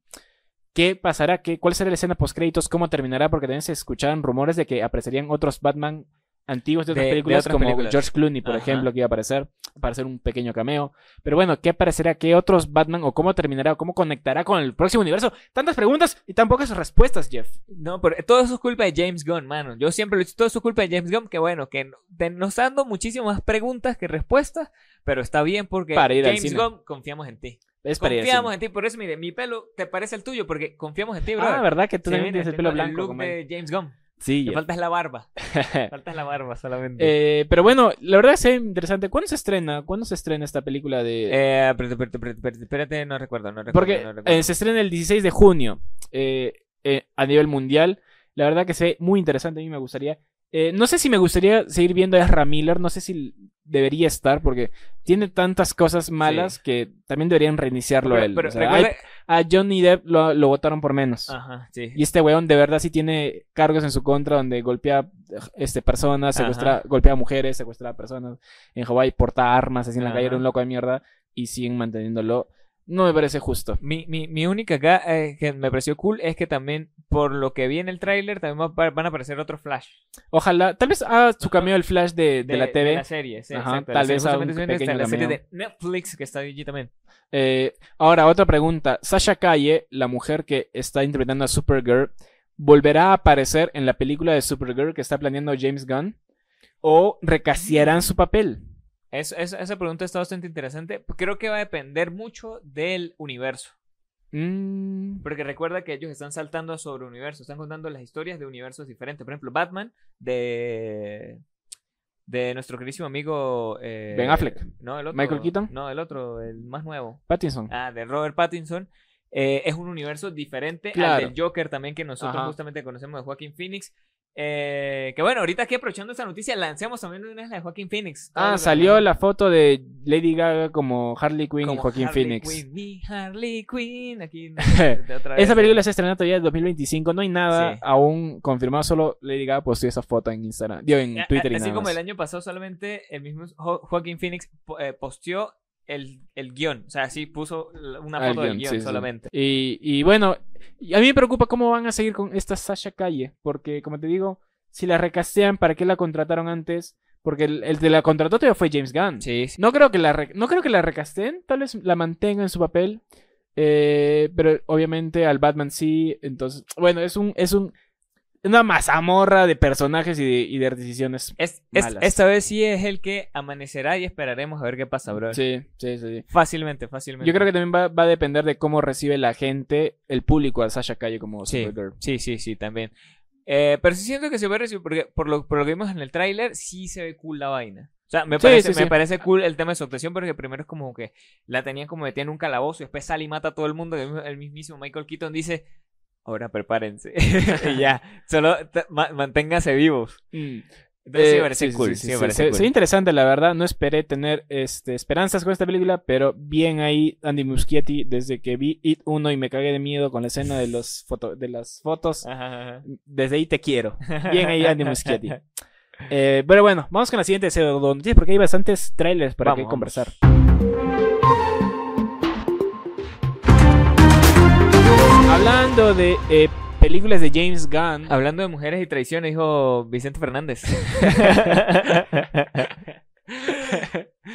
Speaker 2: ¿Qué pasará? ¿Qué, ¿Cuál será la escena post créditos? ¿Cómo terminará? Porque también se escuchaban rumores de que aparecerían otros Batman antiguos de otras
Speaker 1: De- de
Speaker 2: películas,
Speaker 1: otras
Speaker 2: como
Speaker 1: películas.
Speaker 2: George Clooney, por
Speaker 1: Ajá.
Speaker 2: ejemplo, que iba a aparecer, aparecer un pequeño cameo. Pero bueno, ¿qué aparecerá? ¿Qué otros Batman o cómo terminará o cómo conectará con el próximo universo? Tantas preguntas y tan pocas respuestas, Jeff.
Speaker 1: No, pero todo eso es culpa de James Gunn, mano. Yo siempre lo he dicho, todo eso es culpa de James Gunn, que bueno, que nos está dando muchísimas más preguntas que respuestas, pero está bien porque
Speaker 2: Para ir
Speaker 1: James. Gunn, confiamos en ti.
Speaker 2: Es para
Speaker 1: Confiamos en ti, por eso, mire, mi pelo te parece el tuyo, porque confiamos en ti, bro.
Speaker 2: Ah, ¿verdad? Que tú también tienes el pelo
Speaker 1: El
Speaker 2: blanco.
Speaker 1: look
Speaker 2: como
Speaker 1: de James Gunn.
Speaker 2: Sí,
Speaker 1: falta es la barba. *laughs* Falta es la barba solamente.
Speaker 2: Eh, pero bueno, la verdad es interesante. ¿Cuándo se estrena? ¿Cuándo se estrena esta película de...?
Speaker 1: Eh, espérate, no recuerdo, no recuerdo.
Speaker 2: Porque
Speaker 1: no recuerdo.
Speaker 2: eh, se estrena el 16 de junio a nivel mundial. La verdad que se ve muy interesante. A mí me gustaría. No sé si me gustaría seguir viendo a Ezra Miller, no sé si debería estar, porque tiene tantas cosas malas que también deberían reiniciarlo
Speaker 1: Pero-
Speaker 2: él.
Speaker 1: pero
Speaker 2: O sea,
Speaker 1: recuerda-
Speaker 2: a Johnny Depp lo, lo votaron por menos.
Speaker 1: Ajá, sí.
Speaker 2: Y este weón de verdad sí tiene cargos en su contra donde golpea este, personas, secuestra,
Speaker 1: Ajá.
Speaker 2: golpea mujeres, secuestra a personas en Hawái, porta armas así en la calle, era un loco de mierda y siguen manteniéndolo. No me parece justo.
Speaker 1: Mi, mi, mi única acá eh, que me pareció cool es que también, por lo que vi en el tráiler, también va- van a aparecer otros Flash.
Speaker 2: Ojalá, tal vez haga su cameo el flash de, de la TV.
Speaker 1: De la serie, sí,
Speaker 2: Ajá,
Speaker 1: exacto.
Speaker 2: tal vez haga
Speaker 1: la serie de Netflix que está allí también.
Speaker 2: Eh, ahora, otra pregunta. Sasha Calle, la mujer que está interpretando a Supergirl, ¿volverá a aparecer en la película de Supergirl que está planeando James Gunn? ¿O recastearán su papel?
Speaker 1: Es- es- esa pregunta está bastante interesante. Creo que va a depender mucho del universo.
Speaker 2: Mm,
Speaker 1: Porque recuerda que ellos están saltando sobre universos, están contando las historias de universos diferentes. Por ejemplo, Batman de de nuestro queridísimo amigo eh,
Speaker 2: Ben Affleck.
Speaker 1: No, el otro.
Speaker 2: Michael Keaton.
Speaker 1: No, el otro, el más nuevo.
Speaker 2: Pattinson.
Speaker 1: Ah, de Robert Pattinson. eh, es un universo diferente
Speaker 2: Claro.
Speaker 1: al del Joker también que nosotros
Speaker 2: Ajá.
Speaker 1: justamente conocemos de Joaquín Phoenix. Eh, que bueno, ahorita aquí aprovechando esta noticia, lancemos también una la de Joaquín Phoenix.
Speaker 2: Ah, salió la foto de Lady Gaga como Harley Quinn y
Speaker 1: Como
Speaker 2: Joaquín
Speaker 1: Harley
Speaker 2: Phoenix.
Speaker 1: Quinn, mi Harley Quinn. Aquí, *laughs* de otra vez.
Speaker 2: Esa película se estrena todavía en 2025. No hay nada
Speaker 1: Sí.
Speaker 2: aún confirmado. Solo Lady Gaga posteó esa foto en Instagram. Digo, en Twitter y
Speaker 1: Así
Speaker 2: nada
Speaker 1: como
Speaker 2: más.
Speaker 1: el año pasado solamente el mismo Jo- Joaquin Phoenix eh, posteó el, el guion. O sea, sí puso una foto del guion,
Speaker 2: sí.
Speaker 1: solamente.
Speaker 2: Y, y bueno, a mí me preocupa cómo van a seguir con esta Sasha Calle. Porque, como te digo, si la recastean, ¿para qué la contrataron antes? Porque el, el de la contrató todavía fue James Gunn.
Speaker 1: Sí, sí.
Speaker 2: No creo que la no creo que la recasteen, tal vez la mantengan en su papel. eh, pero obviamente al Batman sí. Entonces, bueno, es un, es un una mazamorra de personajes y de, y de decisiones.
Speaker 1: Es, es-
Speaker 2: Malas.
Speaker 1: esta vez sí es el que amanecerá y esperaremos a ver qué pasa, bro.
Speaker 2: Sí, sí, sí.
Speaker 1: Fácilmente, fácilmente.
Speaker 2: Yo creo que también va, va a depender de cómo recibe la gente, el público a Sasha Calle como
Speaker 1: Sí,
Speaker 2: Supergirl.
Speaker 1: sí, sí, sí, también. Eh, pero sí siento que se ve recibir, porque por lo, por lo que vimos en el tráiler, sí se ve cool la vaina. O sea, me
Speaker 2: Sí,
Speaker 1: parece,
Speaker 2: sí,
Speaker 1: me
Speaker 2: sí.
Speaker 1: parece cool el tema de su actuación, porque primero es como que la tenían como metida en un calabozo y después sale y mata a todo el mundo. el mismísimo Michael Keaton dice, ahora prepárense. *laughs* y *laughs* ya, solo ma- manténganse vivos. Entonces sí
Speaker 2: Eh,
Speaker 1: me parece
Speaker 2: sí, sí,
Speaker 1: cool.
Speaker 2: sí,
Speaker 1: sí
Speaker 2: sí, sí.
Speaker 1: parece cool.
Speaker 2: interesante, la verdad. No esperé tener este, esperanzas con esta película, pero bien ahí Andy Muschietti, desde que vi It 1 y me cagué de miedo con la escena de, los *laughs* foto- de las fotos,
Speaker 1: Ajá, ajá.
Speaker 2: desde ahí te quiero. Bien ahí Andy Muschietti. Eh, pero bueno, vamos con la siguiente pseudo noticia porque hay bastantes trailers para
Speaker 1: Vamos,
Speaker 2: que
Speaker 1: vamos.
Speaker 2: Hablando de eh, películas de James Gunn.
Speaker 1: Hablando de mujeres y traiciones, dijo Vicente Fernández. *laughs*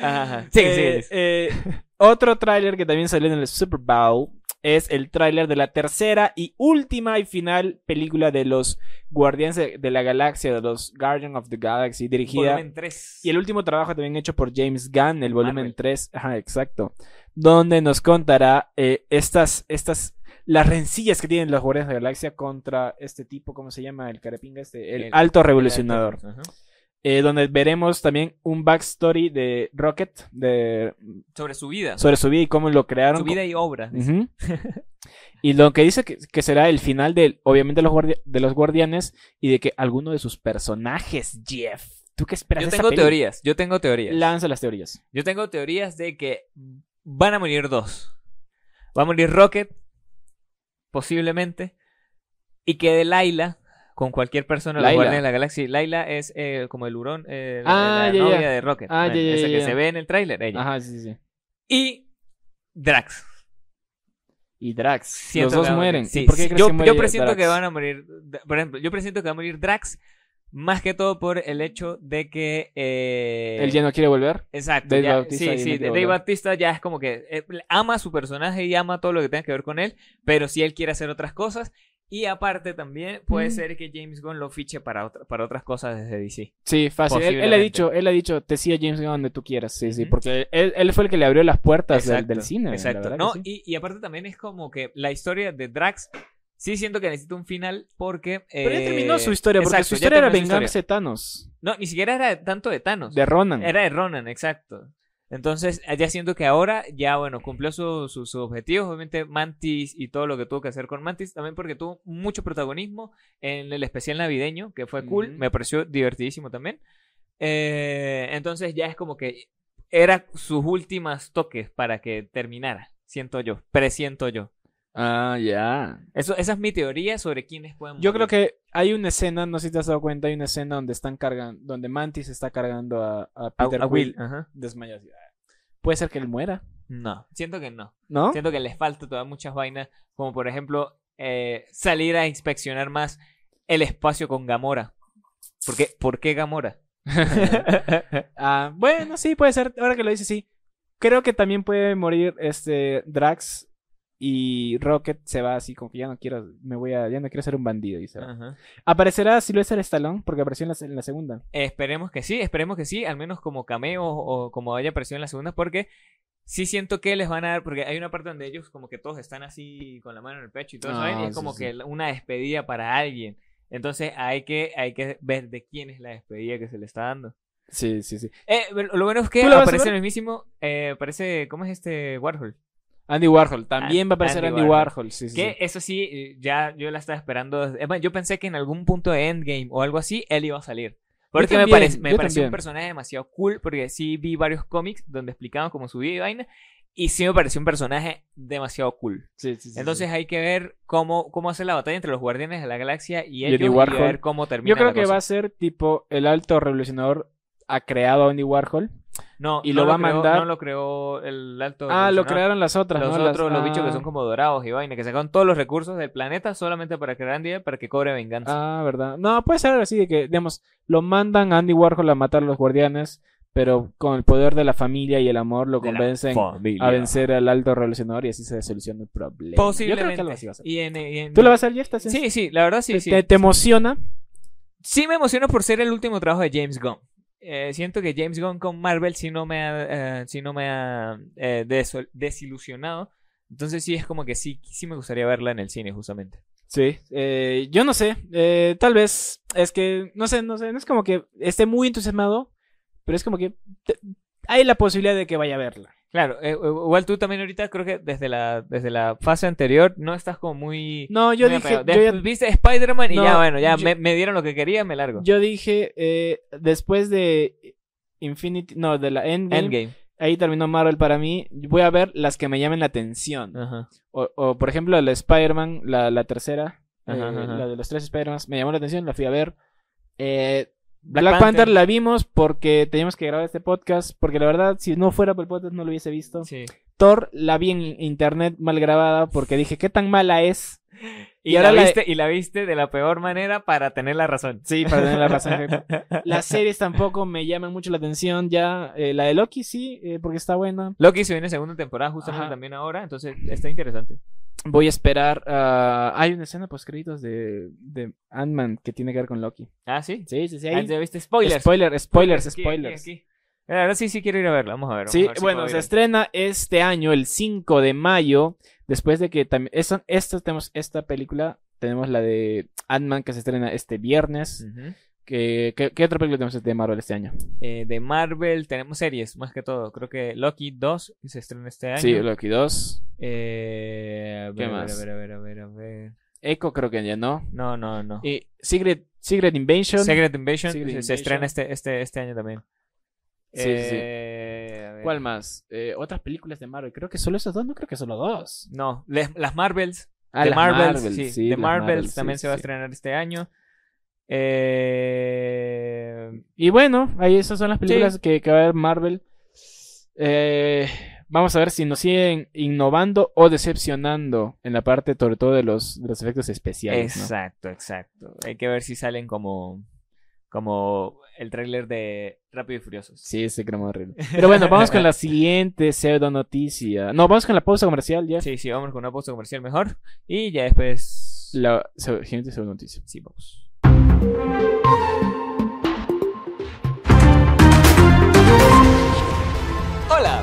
Speaker 1: Ajá. Sí,
Speaker 2: Eh,
Speaker 1: sí.
Speaker 2: eh, otro tráiler que también salió en el Super Bowl es el tráiler de la tercera y última y final película de los Guardianes de, la Galaxia, de los Guardians of the Galaxy, dirigida...
Speaker 1: Volumen 3.
Speaker 2: Y el último trabajo también hecho por James Gunn, el volumen
Speaker 1: Marvel.
Speaker 2: 3, ajá, exacto, donde nos contará eh, estas, estas, las rencillas que tienen los Guardianes de la Galaxia contra este tipo, ¿cómo se llama? El carepinga este, el,
Speaker 1: El-
Speaker 2: alto revolucionador. Eh, donde veremos también un backstory de Rocket, de,
Speaker 1: Sobre su vida.
Speaker 2: sobre su vida y cómo lo crearon.
Speaker 1: su vida y obra. *laughs*
Speaker 2: Y lo que dice que, que será el final de, obviamente, los de los guardianes y de que alguno de sus personajes, Jeff. ¿Tú qué esperas
Speaker 1: Yo tengo teorías. Yo tengo teorías.
Speaker 2: Lanza las teorías.
Speaker 1: Yo tengo teorías de que van a morir dos. Va a morir Rocket, posiblemente, y que de Laila, con cualquier persona de los de la Galaxia. Laila es eh, como el hurón, eh,
Speaker 2: Ah,
Speaker 1: la
Speaker 2: ya,
Speaker 1: novia
Speaker 2: ya.
Speaker 1: de Rocket.
Speaker 2: Ah, ya,
Speaker 1: esa que se ve en el tráiler, ella.
Speaker 2: Ajá, sí, sí.
Speaker 1: Y Drax.
Speaker 2: Y Drax.
Speaker 1: Siento
Speaker 2: los dos mueren.
Speaker 1: Sí,
Speaker 2: ¿Y por qué
Speaker 1: sí,
Speaker 2: crees
Speaker 1: yo,
Speaker 2: que muere
Speaker 1: yo presiento
Speaker 2: Drax?
Speaker 1: que van a morir. Por ejemplo, yo presiento que va a morir Drax. Más que todo por el hecho de que. eh,
Speaker 2: Él ya no quiere volver.
Speaker 1: Exacto.
Speaker 2: Dave
Speaker 1: ya-
Speaker 2: Bautista ya
Speaker 1: sí,
Speaker 2: no
Speaker 1: sí.
Speaker 2: quiere
Speaker 1: Dave
Speaker 2: volver.
Speaker 1: Bautista ya es como que eh, ama a su personaje y ama todo lo que tenga que ver con él. Pero si él quiere hacer otras cosas. Y aparte también puede
Speaker 2: Mm.
Speaker 1: ser que James Gunn lo fiche para, otra- para otras cosas desde DC.
Speaker 2: Sí, fácil. Él, él ha dicho, él ha dicho, te sigue James Gunn donde tú quieras. Sí, sí.
Speaker 1: Ujú.
Speaker 2: Porque él, él fue el que le abrió las puertas del, del cine.
Speaker 1: Exacto. No,
Speaker 2: sí.
Speaker 1: y, y aparte también es como que la historia de Drax. Sí siento que necesita un final porque...
Speaker 2: Pero ya
Speaker 1: eh,
Speaker 2: terminó su historia, porque
Speaker 1: exacto,
Speaker 2: su historia era vengarse de Thanos.
Speaker 1: No, ni siquiera era tanto de Thanos.
Speaker 2: De Ronan.
Speaker 1: Era de Ronan, exacto. Entonces, ya siento que ahora ya, bueno, cumplió su- su- sus objetivos. Obviamente, Mantis y todo lo que tuvo que hacer con Mantis. También porque tuvo mucho protagonismo en el especial navideño, que fue cool. Me pareció divertidísimo también. Eh, entonces, ya es como que era sus últimas toques para que terminara. Siento yo, presiento yo.
Speaker 2: Ah, ya.
Speaker 1: Eso, esa es mi teoría sobre quiénes pueden
Speaker 2: Yo creo que hay una escena, no sé si te has dado cuenta, hay una escena donde están cargando, donde Mantis está cargando a, Peter
Speaker 1: a Will.
Speaker 2: Quill
Speaker 1: Ajá.
Speaker 2: desmayado. ah, Puede ser que él muera,
Speaker 1: No, siento que no.
Speaker 2: ¿no?
Speaker 1: Siento que les falta todavía muchas vainas, como por ejemplo eh, salir a inspeccionar más el espacio con Gamora. ¿Por qué, ¿Por qué Gamora? *laughs* *laughs*
Speaker 2: Ah, bueno, sí, puede ser. Ahora que lo dices, sí. Creo que también puede morir este Drax y Rocket se va así como que ya no quiero, me voy a, ya no quiero ser un bandido y se va.
Speaker 1: Ajá.
Speaker 2: Aparecerá Sylvester Stallone porque apareció en la, en la segunda.
Speaker 1: Esperemos que sí, esperemos que sí, al menos como cameo o como haya aparecido en la segunda, porque sí siento que les van a dar, porque hay una parte donde ellos como que todos están así con la mano en el pecho y todo eso,
Speaker 2: Ah,
Speaker 1: y es
Speaker 2: sí,
Speaker 1: como
Speaker 2: sí.
Speaker 1: que una despedida para alguien. Entonces hay que, hay que ver de quién es la despedida que se le está dando.
Speaker 2: Sí, sí, sí.
Speaker 1: Eh, lo bueno es que
Speaker 2: ¿Tú la vas a
Speaker 1: aparece el mismísimo, eh, aparece, ¿cómo es este Warhol?
Speaker 2: Andy Warhol, también va a aparecer
Speaker 1: Andy
Speaker 2: Andy,
Speaker 1: Warhol.
Speaker 2: Warhol. Sí, sí,
Speaker 1: Que
Speaker 2: sí.
Speaker 1: eso sí, eh, ya yo la estaba esperando. Yo pensé que en algún punto de Endgame o algo así, él iba a salir. Porque me, parece, me pareció un personaje demasiado cool, porque sí vi varios cómics donde explicaban como su vida y vaina, y sí me pareció un personaje demasiado cool.
Speaker 2: Sí, sí, sí,
Speaker 1: Entonces hay que ver cómo, cómo hace la batalla entre los Guardianes de la Galaxia y
Speaker 2: Y
Speaker 1: ellos,
Speaker 2: Andy
Speaker 1: y,
Speaker 2: Warhol.
Speaker 1: ver cómo termina
Speaker 2: yo creo
Speaker 1: la
Speaker 2: que
Speaker 1: cosa.
Speaker 2: va a ser tipo el alto revolucionador ha creado a Andy Warhol.
Speaker 1: No,
Speaker 2: y
Speaker 1: no
Speaker 2: lo va a
Speaker 1: creó-
Speaker 2: mandar-
Speaker 1: No lo creó el alto...
Speaker 2: Ah, lo crearon las otras,
Speaker 1: Los
Speaker 2: ¿no? Las-
Speaker 1: otros, los bichos que
Speaker 2: ah.
Speaker 1: son como dorados y vaina, que sacaron todos los recursos del planeta solamente para crear Andy para que cobre venganza.
Speaker 2: Ah, verdad. No, puede ser así de que, digamos, lo mandan a Andy Warhol a matar a los guardianes, pero con el poder de la familia y el amor lo convencen a vencer al alto revolucionador y así se soluciona el problema. Yo
Speaker 1: Posiblemente.
Speaker 2: creo que algo así va a ser.
Speaker 1: Y en- y en-
Speaker 2: ¿Tú la vas a ver, Jeff? ¿Estás en-
Speaker 1: Sí, sí, la verdad sí,
Speaker 2: ¿Te,
Speaker 1: sí.
Speaker 2: te- te emociona?
Speaker 1: Sí me emociona por ser el último trabajo de James Gunn. Eh, siento que James Gunn con Marvel sí no me ha, eh, no me ha eh, desilusionado. Entonces sí es como que sí, sí me gustaría verla en el cine, justamente.
Speaker 2: Sí. eh, yo no sé. eh, tal vez es que, no sé, no sé. No es como que esté muy entusiasmado, pero es como que hay la posibilidad de que vaya a verla.
Speaker 1: Claro, eh, igual tú también ahorita creo que desde la, desde la fase anterior no estás como muy...
Speaker 2: No, yo
Speaker 1: muy
Speaker 2: dije, yo ya-
Speaker 1: viste Spider-Man y
Speaker 2: No,
Speaker 1: ya bueno, ya
Speaker 2: yo-
Speaker 1: me, me dieron lo que quería, me largo.
Speaker 2: yo dije, eh, después de Infinity, no, de la Endgame,
Speaker 1: Endgame.
Speaker 2: ahí terminó Marvel para mí. Voy a ver las que me llamen la atención.
Speaker 1: Ajá.
Speaker 2: O, o, por ejemplo, la Spider-Man, la, la tercera,
Speaker 1: Ajá,
Speaker 2: eh,
Speaker 1: ajá.
Speaker 2: la de los tres Spider-Man, me llamó la atención, la fui a ver. Eh,
Speaker 1: Black
Speaker 2: Black, Panther.
Speaker 1: Panther
Speaker 2: la vimos porque teníamos que grabar este podcast, porque la verdad, si no fuera por el podcast no lo hubiese visto.
Speaker 1: Sí.
Speaker 2: Thor la vi en internet mal grabada porque dije, ¿qué tan mala es?
Speaker 1: Y,
Speaker 2: ahora la-
Speaker 1: viste, y la viste de la peor manera para tener la razón.
Speaker 2: Sí, para tener la razón. *laughs* Las series tampoco me llaman mucho la atención ya. eh, la de Loki sí, eh, porque está buena.
Speaker 1: Loki se viene segunda temporada justamente
Speaker 2: Ajá.
Speaker 1: también ahora, entonces está interesante.
Speaker 2: Voy a esperar. ah, hay una escena post créditos de, de Ant-Man que tiene que ver con Loki.
Speaker 1: Ah, sí.
Speaker 2: Sí, sí, sí.
Speaker 1: Ah,
Speaker 2: Ahí.
Speaker 1: ¿Ya viste spoilers?
Speaker 2: Spoiler, spoilers, spoilers.
Speaker 1: aquí, aquí. La verdad sí, sí quiero ir a verla. Vamos a ver. vamos
Speaker 2: Sí,
Speaker 1: a ver si
Speaker 2: bueno, se estrena este año, el 5 de mayo. Después de que también. Esta, esta, tenemos esta película. Tenemos la de Ant-Man que se estrena este viernes. ¿Qué, qué, qué otra película tenemos de Marvel este año?
Speaker 1: Eh, de Marvel tenemos series, más que todo. Creo que Loki 2 que se estrena este año.
Speaker 2: Sí, Loki 2.
Speaker 1: Eh, a
Speaker 2: ¿Qué
Speaker 1: ver,
Speaker 2: más?
Speaker 1: A ver, a ver, a ver, a ver.
Speaker 2: Echo creo que ya no.
Speaker 1: No, no, no.
Speaker 2: Y Secret, Secret Invasion.
Speaker 1: Secret Invasion
Speaker 2: Secret
Speaker 1: se, se
Speaker 2: Invasion.
Speaker 1: estrena este, este, este año también.
Speaker 2: Sí, sí, sí.
Speaker 1: Eh, ver.
Speaker 2: ¿Cuál más? Eh, otras películas de Marvel. Creo que solo esos dos, no creo que solo dos.
Speaker 1: No, les- las Marvels.
Speaker 2: Ah, las
Speaker 1: Marvels,
Speaker 2: Marvel,
Speaker 1: sí,
Speaker 2: sí,
Speaker 1: The
Speaker 2: las
Speaker 1: Marvels
Speaker 2: Marvel,
Speaker 1: también se va a estrenar este año. Eh,
Speaker 2: Y bueno, ahí esas son las películas que, que va a haber Marvel. Vamos a ver si nos siguen innovando o decepcionando en la parte, sobre todo, de los, de los efectos especiales. ¿no?
Speaker 1: exacto, exacto. Hay que ver si salen como, como el tráiler de Rápido y Furiosos.
Speaker 2: Sí, ese creo horrible. Pero bueno, vamos con la *laughs* siguiente pseudo noticia. No, vamos con la pausa comercial ya.
Speaker 1: Sí, sí, vamos con una pausa comercial mejor. Y ya después...
Speaker 2: La siguiente pseudo noticia.
Speaker 1: Sí, vamos.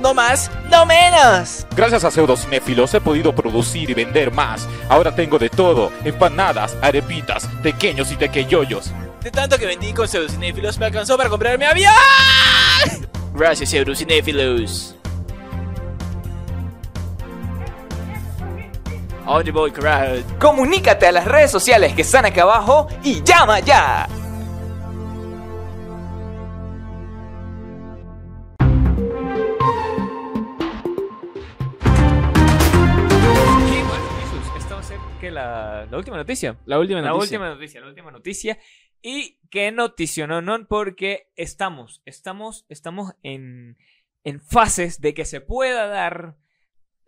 Speaker 3: No más, no menos.
Speaker 4: Gracias a pseudocinéfilos he podido producir y vender más. Ahora tengo de todo: empanadas, arepitas, pequeños y tequeyoyos.
Speaker 3: De tanto que vendí con pseudocinéfilos me alcanzó para comprarme avión. Gracias, pseudocinéfilos. Boy crowd.
Speaker 1: Comunícate a las redes sociales que están acá abajo y llama ya. La, la última noticia.
Speaker 2: La última
Speaker 1: La
Speaker 2: noticia.
Speaker 1: última noticia, la última noticia. Y qué notición, ¿no? Porque estamos, estamos, estamos en, en fases de que se pueda dar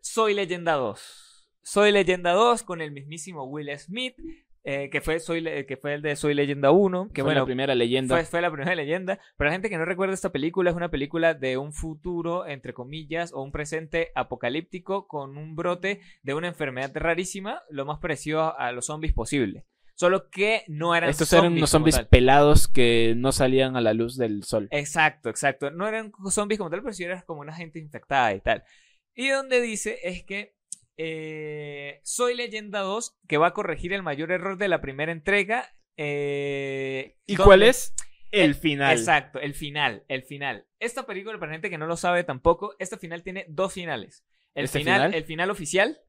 Speaker 1: Soy Leyenda 2. Soy Leyenda 2 con el mismísimo Will Smith, eh, que, fue Soy que fue el de Soy Leyenda 1, que bueno,
Speaker 2: la primera leyenda.
Speaker 1: fue, fue la primera leyenda. Pero la gente que no recuerda esta película es una película de un futuro, entre comillas, o un presente apocalíptico con un brote de una enfermedad rarísima, lo más parecido a, los zombies posible. Solo que no eran
Speaker 2: Estos eran
Speaker 1: zombies
Speaker 2: unos
Speaker 1: como
Speaker 2: zombies
Speaker 1: tal.
Speaker 2: pelados que no salían a la luz del sol.
Speaker 1: Exacto, exacto. No eran zombies como tal, pero sí eran como una gente infectada y tal. Y donde dice es que eh, Soy Leyenda 2, que va a corregir el mayor error de la primera entrega. eh,
Speaker 2: ¿Y
Speaker 1: donde-
Speaker 2: cuál es? El
Speaker 1: Eh,
Speaker 2: final.
Speaker 1: Exacto, el final, el final. Esta película, para gente que no lo sabe tampoco, este final tiene dos finales. El
Speaker 2: ¿Este
Speaker 1: final,
Speaker 2: final?
Speaker 1: el final oficial,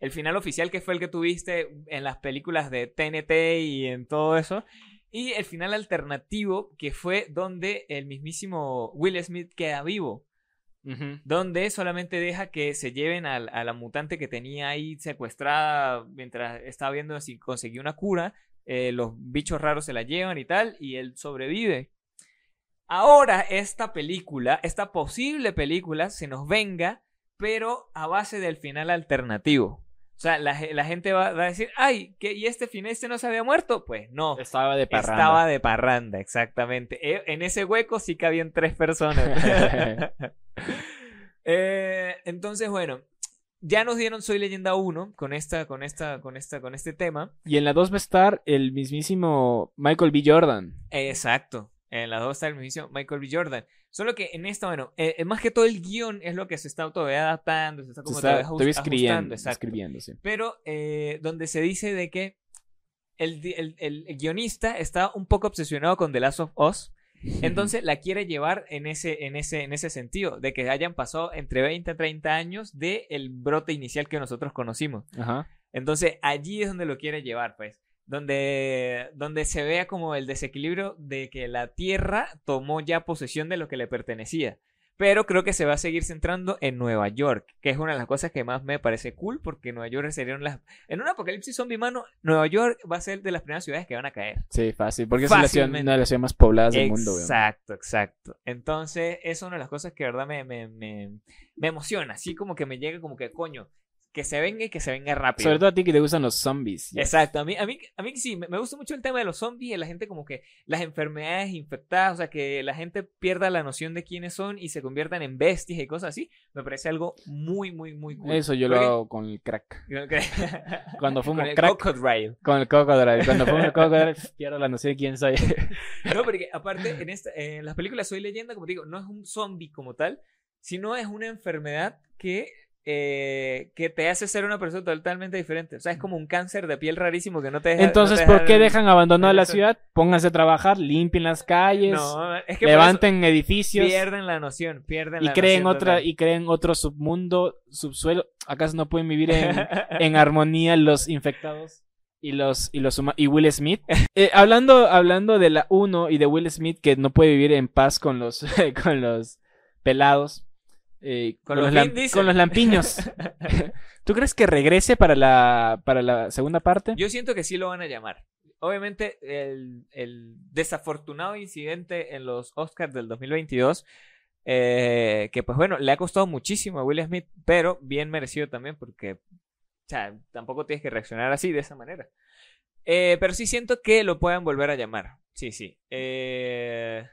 Speaker 1: el final oficial que fue el que tuviste en las películas de TNT y en todo eso. Y el final alternativo, que fue donde el mismísimo Will Smith queda vivo.
Speaker 2: Ujú.
Speaker 1: Donde solamente deja que se lleven al- a, la mutante que tenía ahí secuestrada mientras estaba viendo si conseguía una cura. eh, los bichos raros se la llevan y tal, y él sobrevive. Ahora esta película, esta posible película, se nos venga, pero a base del final alternativo. O sea, la, la gente va, va a decir, ay, ¿qué, ¿y este final este no se había muerto? Pues no.
Speaker 2: Estaba de parranda.
Speaker 1: Estaba de parranda, exactamente. E- En ese hueco sí cabían tres personas. *laughs* *laughs* *laughs* Eh, entonces, bueno, ya nos dieron Soy Leyenda 1 con esta, con esta, con esta, con este tema.
Speaker 2: Y en la 2 va a estar el mismísimo Michael B. Jordan.
Speaker 1: Exacto. En las dos está el mismo Michael B. Jordan. Solo que en esta, bueno, eh, más que todo el guion es lo que se está todavía adaptando, se está
Speaker 2: Se
Speaker 1: como
Speaker 2: está
Speaker 1: todavía
Speaker 2: escribiendo, escribiendo, sí.
Speaker 1: Pero eh, donde se dice de que el guionista está un poco obsesionado con The Last of Us. *laughs* Entonces la quiere llevar en ese, en ese, en ese sentido, de que hayan pasado entre 20 a 30 años del el brote inicial que nosotros conocimos.
Speaker 2: Ajá.
Speaker 1: Entonces allí es donde lo quiere llevar, pues. Donde, donde se vea como el desequilibrio de que la Tierra tomó ya posesión de lo que le pertenecía. Pero creo que se va a seguir centrando en Nueva York, que es una de las cosas que más me parece cool, porque Nueva York serían las... En un apocalipsis zombie, mano, Nueva York va a ser de las primeras ciudades que van a caer.
Speaker 2: Sí, fácil. Porque es la ciudad- una de las ciudades más pobladas del mundo, weón.
Speaker 1: Exacto, exacto. Entonces, es una de las cosas que de verdad me, me, me, me emociona. Así como que me llega como que, coño, que se venga y que se venga rápido.
Speaker 2: Sobre todo a ti que te gustan los zombies.
Speaker 1: Exacto, a mí, a mí, a mí sí, me, me gusta mucho el tema de los zombies y la gente como que las enfermedades infectadas, o sea, que la gente pierda la noción de quiénes son y se conviertan en bestias y cosas así, me parece algo muy, muy, muy cool.
Speaker 2: Eso yo lo hago *laughs* con el crack. Cuando fumo
Speaker 1: Con el
Speaker 2: crack. Con el cocodrilo. Cuando fumo el cocodrilo, *laughs* pierdo la noción de quién soy. *laughs*
Speaker 1: No, porque aparte, en, esta, en las películas Soy Leyenda, como te digo, no es un zombie como tal, sino es una enfermedad que, eh, que te hace ser una persona totalmente diferente. O sea, es como un cáncer de piel rarísimo que no te deja.
Speaker 2: Entonces,
Speaker 1: no te
Speaker 2: ¿por qué
Speaker 1: deja-
Speaker 2: dejan abandonada la ciudad? Pónganse a trabajar, limpien las calles,
Speaker 1: No, es que por eso
Speaker 2: levanten edificios
Speaker 1: pierden la noción, pierden
Speaker 2: y
Speaker 1: la
Speaker 2: creen
Speaker 1: noción
Speaker 2: otra
Speaker 1: total.
Speaker 2: y creen otro submundo, subsuelo. ¿Acaso no pueden vivir en, *laughs* en armonía los infectados y los y los y Will Smith? *laughs* Eh, hablando hablando de la 1 y de Will Smith que no puede vivir en paz con los *laughs* con los pelados. Eh,
Speaker 1: Con
Speaker 2: con,
Speaker 1: los
Speaker 2: los
Speaker 1: Vin
Speaker 2: lam-
Speaker 1: Diesel.
Speaker 2: con los lampiños. *laughs* ¿Tú crees que regrese para la, para la segunda parte?
Speaker 1: Yo siento que sí lo van a llamar. Obviamente, el, el desafortunado incidente en los Oscars del 2022, eh, que pues bueno, le ha costado muchísimo a Will Smith, pero bien merecido también, porque o sea, tampoco tienes que reaccionar así, de esa manera. Eh, pero sí siento que lo puedan volver a llamar. Sí, sí. Eh,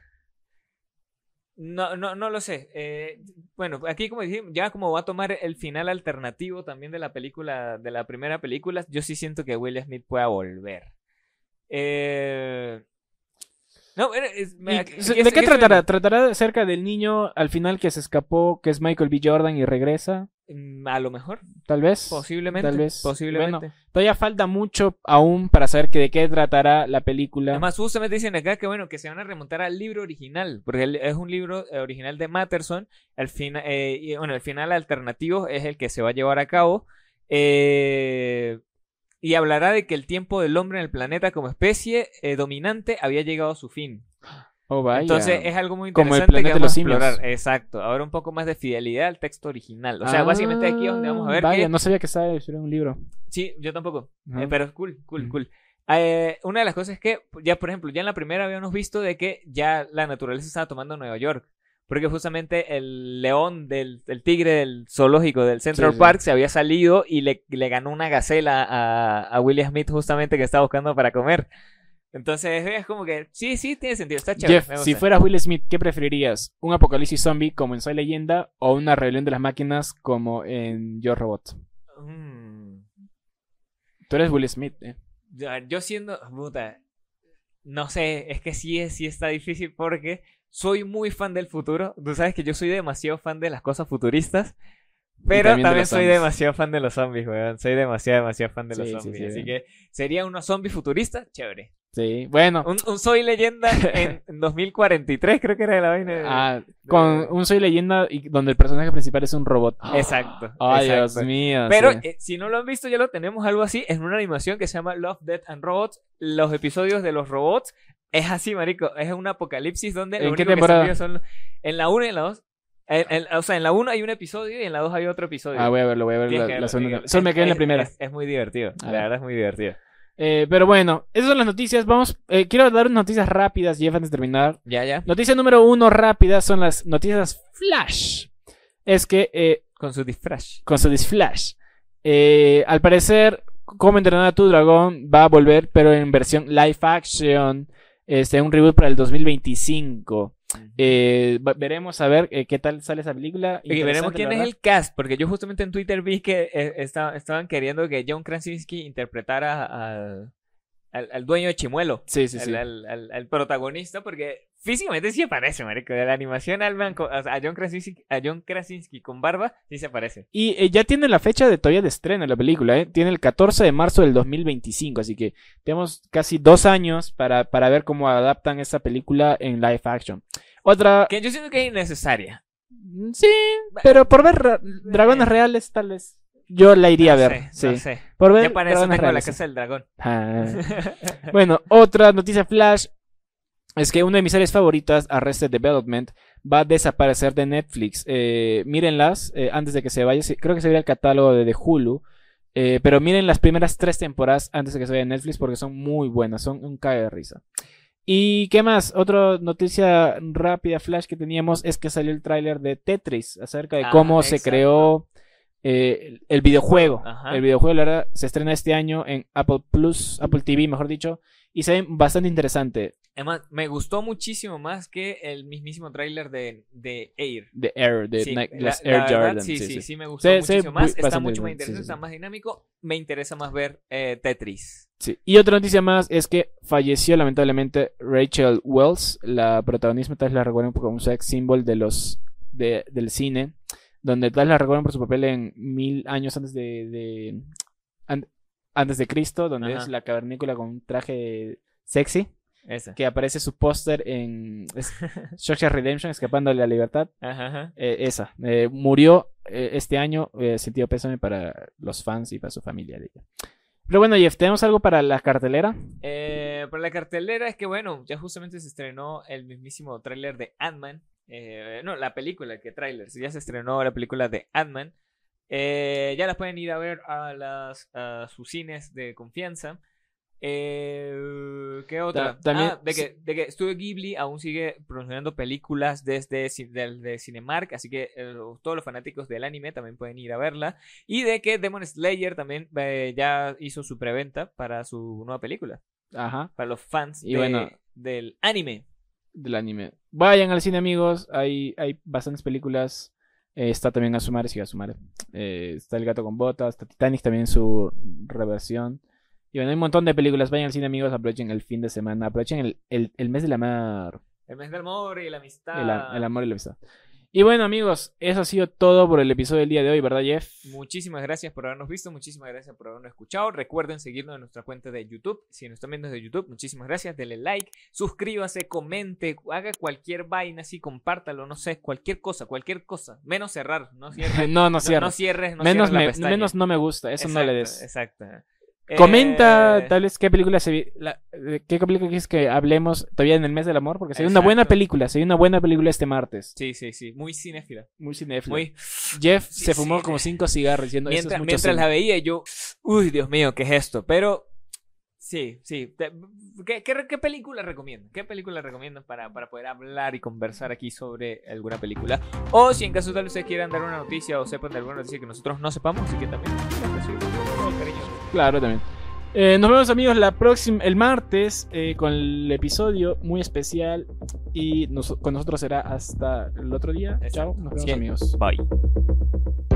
Speaker 1: No, no, no lo sé. Eh, bueno, aquí como dijimos, ya como va a tomar el final alternativo también de la película, de la primera película, yo sí siento que Will Smith pueda volver. Eh, no, es- me-
Speaker 2: ¿Y
Speaker 1: aquí-
Speaker 2: se-
Speaker 1: aquí
Speaker 2: ¿De
Speaker 1: estoy-
Speaker 2: qué
Speaker 1: estoy
Speaker 2: tratará? ¿Tratará acerca del niño al final que se escapó, que es Michael B. Jordan y regresa?
Speaker 1: Mm, A lo mejor,
Speaker 2: Tal vez.
Speaker 1: posiblemente.
Speaker 2: Tal vez.
Speaker 1: Posiblemente.
Speaker 2: Todavía falta mucho aún para saber que de qué tratará la película.
Speaker 1: Además, justamente dicen acá que bueno, que se van a remontar al libro original, porque el- es un libro eh, original de Matterson. Al final, y bueno, el final alternativo es el que se va a llevar a cabo. eh, y hablará de que el tiempo del hombre en el planeta como especie eh, dominante había llegado a su fin.
Speaker 2: Oh, vaya.
Speaker 1: Entonces es algo muy
Speaker 2: Como el
Speaker 1: interesante
Speaker 2: planeta
Speaker 1: que
Speaker 2: de
Speaker 1: vamos a
Speaker 2: los simios.
Speaker 1: explorar. Exacto. Ahora un poco más de fidelidad al texto original. O sea, básicamente aquí es donde vamos a ver
Speaker 2: Ah, Vaya,
Speaker 1: que
Speaker 2: no sabía que estaba en un libro.
Speaker 1: Sí, yo tampoco.
Speaker 2: Ajá.
Speaker 1: Eh, pero cool, cool,
Speaker 2: Ujú.
Speaker 1: cool. Eh, una de las cosas es que, ya por ejemplo, ya en la primera habíamos visto de que ya la naturaleza estaba tomando Nueva York. Porque justamente el león del el tigre del zoológico del Central
Speaker 2: Sí, sí.
Speaker 1: Park se había salido y le, le ganó una gacela a, a Willie Smith justamente que estaba buscando para comer. Entonces es como que sí, sí, tiene sentido. Está chévere.
Speaker 2: Jeff, si fueras Will Smith, ¿qué preferirías? ¿Un apocalipsis zombie como en Soy Leyenda o una rebelión de las máquinas como en Yo Robot?
Speaker 1: Mm.
Speaker 2: Tú eres Will Smith, ¿eh?
Speaker 1: Yo siendo, puta, no sé, es que sí, sí está difícil porque soy muy fan del futuro. Tú sabes que yo soy demasiado fan de las cosas futuristas, pero
Speaker 2: también
Speaker 1: soy
Speaker 2: zombies.
Speaker 1: demasiado fan de los zombies, weón. Soy demasiado, demasiado fan de los
Speaker 2: Sí,
Speaker 1: zombies.
Speaker 2: sí,
Speaker 1: Así
Speaker 2: sí.
Speaker 1: que sería unos zombies futuristas, chévere.
Speaker 2: Sí, bueno.
Speaker 1: Un, un soy leyenda en, *laughs* en 2043, creo que era la vaina. de-
Speaker 2: ah, con un Soy Leyenda y donde el personaje principal es un robot. *gasps*
Speaker 1: Exacto. *gasps*
Speaker 2: Ay,
Speaker 1: exacto.
Speaker 2: Dios mío.
Speaker 1: Pero
Speaker 2: sí.
Speaker 1: eh, si no lo han visto, ya lo tenemos algo así. Es una animación que se llama Love, Death and Robots. Los episodios de los robots es así, marico. Es un apocalipsis donde lo
Speaker 2: ¿En qué
Speaker 1: único que
Speaker 2: temporada?
Speaker 1: vive son en la 1 y en la 2. o sea, en la 1 hay un episodio y en la 2 hay otro episodio.
Speaker 2: Ah, voy a verlo, voy a ver la,
Speaker 1: que
Speaker 2: segunda.
Speaker 1: que
Speaker 2: Solo me quedé en la primera.
Speaker 1: Es, es muy divertido. La
Speaker 2: ver.
Speaker 1: verdad es muy divertido.
Speaker 2: Eh, pero bueno, esas son las noticias. Vamos, eh, quiero dar unas noticias rápidas, Jeff, antes de terminar.
Speaker 1: Ya, ya.
Speaker 2: Noticia número uno rápida son las noticias Flash. Es que eh,
Speaker 1: Con su disfraz.
Speaker 2: con su disflash. Al parecer, Cómo entrenar a tu dragón va a volver, pero en versión live action. Este, un reboot para el 2025. Eh, veremos a ver eh, qué tal sale esa película.
Speaker 1: Y veremos quién es el cast, porque yo justamente en Twitter vi que eh, esta- estaban queriendo que John Krasinski interpretara al, al, al dueño de Chimuelo.
Speaker 2: Sí, sí, sí.
Speaker 1: al, al- al- al protagonista, porque físicamente sí se parece, marico. De la animación al man a, John Krasinski, a John Krasinski con barba, sí se parece.
Speaker 2: Y eh, ya tiene la fecha de todavía de estreno la película, ¿eh? Tiene el 14 de marzo del 2025, así que tenemos casi dos años para, para ver cómo adaptan esta película en live action. Otra...
Speaker 1: Que yo siento que es innecesaria.
Speaker 2: mm, Sí, pero por ver ra- dragones reales, tal vez. Yo la iría a ver,
Speaker 1: sé,
Speaker 2: sí.
Speaker 1: no sé.
Speaker 2: Por ver
Speaker 1: Ya para eso tengo la casa del dragón.
Speaker 2: Ah. *laughs* Bueno, otra noticia flash es que una de mis series favoritas, Arrested Development, va a desaparecer de Netflix. Eh, mírenlas eh, antes de que se vaya. Creo que se vería el catálogo de, de Hulu. Eh, pero miren las primeras tres temporadas antes de que se vaya Netflix porque son muy buenas, son un cague de risa. ¿Y qué más? Otra noticia rápida, flash que teníamos es que salió el tráiler de Tetris acerca de
Speaker 1: Ah,
Speaker 2: cómo se creó eh, el, videojuego.
Speaker 1: Ajá.
Speaker 2: El videojuego, la verdad, se estrena este año en Apple Plus, Apple TV, mejor dicho, y se ve bastante interesante.
Speaker 1: Además, me gustó muchísimo más que el mismísimo tráiler de, de Air.
Speaker 2: The Air, de
Speaker 1: Sí,
Speaker 2: Night-
Speaker 1: la-
Speaker 2: las
Speaker 1: la
Speaker 2: Air
Speaker 1: verdad. Sí,
Speaker 2: sí,
Speaker 1: sí, sí, me gustó
Speaker 2: Se- se
Speaker 1: muchísimo
Speaker 2: ve
Speaker 1: más. Está mucho más interesante, está más dinámico. Me interesa más ver eh, Tetris.
Speaker 2: Sí. Y otra noticia más es que falleció lamentablemente Rachel Wells, la protagonista, tal vez la recuerdan como un sex symbol de los, de- del cine, donde tal la recuerdan por su papel en mil años antes de, de- an- antes de Cristo, donde
Speaker 1: Ajá.
Speaker 2: es la cavernícola con un traje sexy,
Speaker 1: Esa.
Speaker 2: que aparece su póster en *laughs* Shawshank Redemption, escapando de la libertad.
Speaker 1: Ajá, ajá.
Speaker 2: Eh, esa, eh, murió eh, este año, sentido pésame para los fans y para su familia de ella. Pero bueno, Jeff, ¿tenemos algo para la cartelera?
Speaker 1: Para la cartelera es que, bueno, ya justamente se estrenó el mismísimo tráiler de Ant-Man. Eh, no, la película, que tráiler. Ya se estrenó la película de Ant-Man. Eh, ya las pueden ir a ver a, las, a sus cines de confianza. Eh, ¿Qué otra?
Speaker 2: Ta- también-
Speaker 1: Ah, de que, de que Studio Ghibli aún sigue promocionando películas desde ci- del- de Cinemark, así que eh, todos los fanáticos del anime también pueden ir a verla. Y de que Demon Slayer también eh, ya hizo su preventa para su nueva película
Speaker 2: Ajá.
Speaker 1: para los fans
Speaker 2: Y
Speaker 1: de-
Speaker 2: bueno.
Speaker 1: del anime.
Speaker 2: Del anime. Vayan al cine, amigos. Hay, hay bastantes películas. Eh, está también Asumare, sí, Asumare. Eh, está El gato con botas. Está Titanic también en su reversión. Y bueno, hay un montón de películas. Vayan al cine, amigos. Aprovechen el fin de semana. Aprovechen el, el, el mes de la mar.
Speaker 1: El mes del amor y la amistad.
Speaker 2: El amor y la amistad. Y bueno, amigos, eso ha sido todo por el episodio del día de hoy, ¿verdad, Jeff?
Speaker 1: Muchísimas gracias por habernos visto, muchísimas gracias por habernos escuchado. Recuerden seguirnos en nuestra cuenta de YouTube. Si nos están viendo desde YouTube, muchísimas gracias. Denle like, suscríbase, comente, haga cualquier vaina así, compártalo, no sé, cualquier cosa, cualquier cosa. Menos cerrar, no cierres. *laughs*
Speaker 2: No, no cierres.
Speaker 1: no cierres, no
Speaker 2: menos,
Speaker 1: cierres
Speaker 2: me- menos no me gusta, eso no le des.
Speaker 1: Exacto.
Speaker 2: Comenta
Speaker 1: Eh,
Speaker 2: tal vez qué película se la- de qué película quieres que hablemos todavía en el mes del amor, porque sería una buena película, sería una buena película este martes.
Speaker 1: Sí, sí, sí, muy cinéfila.
Speaker 2: Muy cinéfilo.
Speaker 1: Muy...
Speaker 2: Jeff
Speaker 1: Sí,
Speaker 2: se fumó
Speaker 1: sí.
Speaker 2: como cinco cigarros diciendo eso es
Speaker 1: Mientras,
Speaker 2: mucho
Speaker 1: mientras
Speaker 2: cine".
Speaker 1: la veía yo, uy, Dios mío, ¿qué es esto? Pero sí, sí. ¿Qué, qué, qué película recomiendan? ¿Qué película recomiendan para, para poder hablar y conversar aquí sobre alguna película? O si en caso tal ustedes quieran dar una noticia o sepan de alguna noticia que nosotros no sepamos, así que también con cariño.
Speaker 2: Claro, también. Eh, nos vemos amigos la próxima, el martes eh, con el episodio muy especial y nos- con nosotros será hasta el otro día. Chao, nos vemos amigos.
Speaker 1: Bye.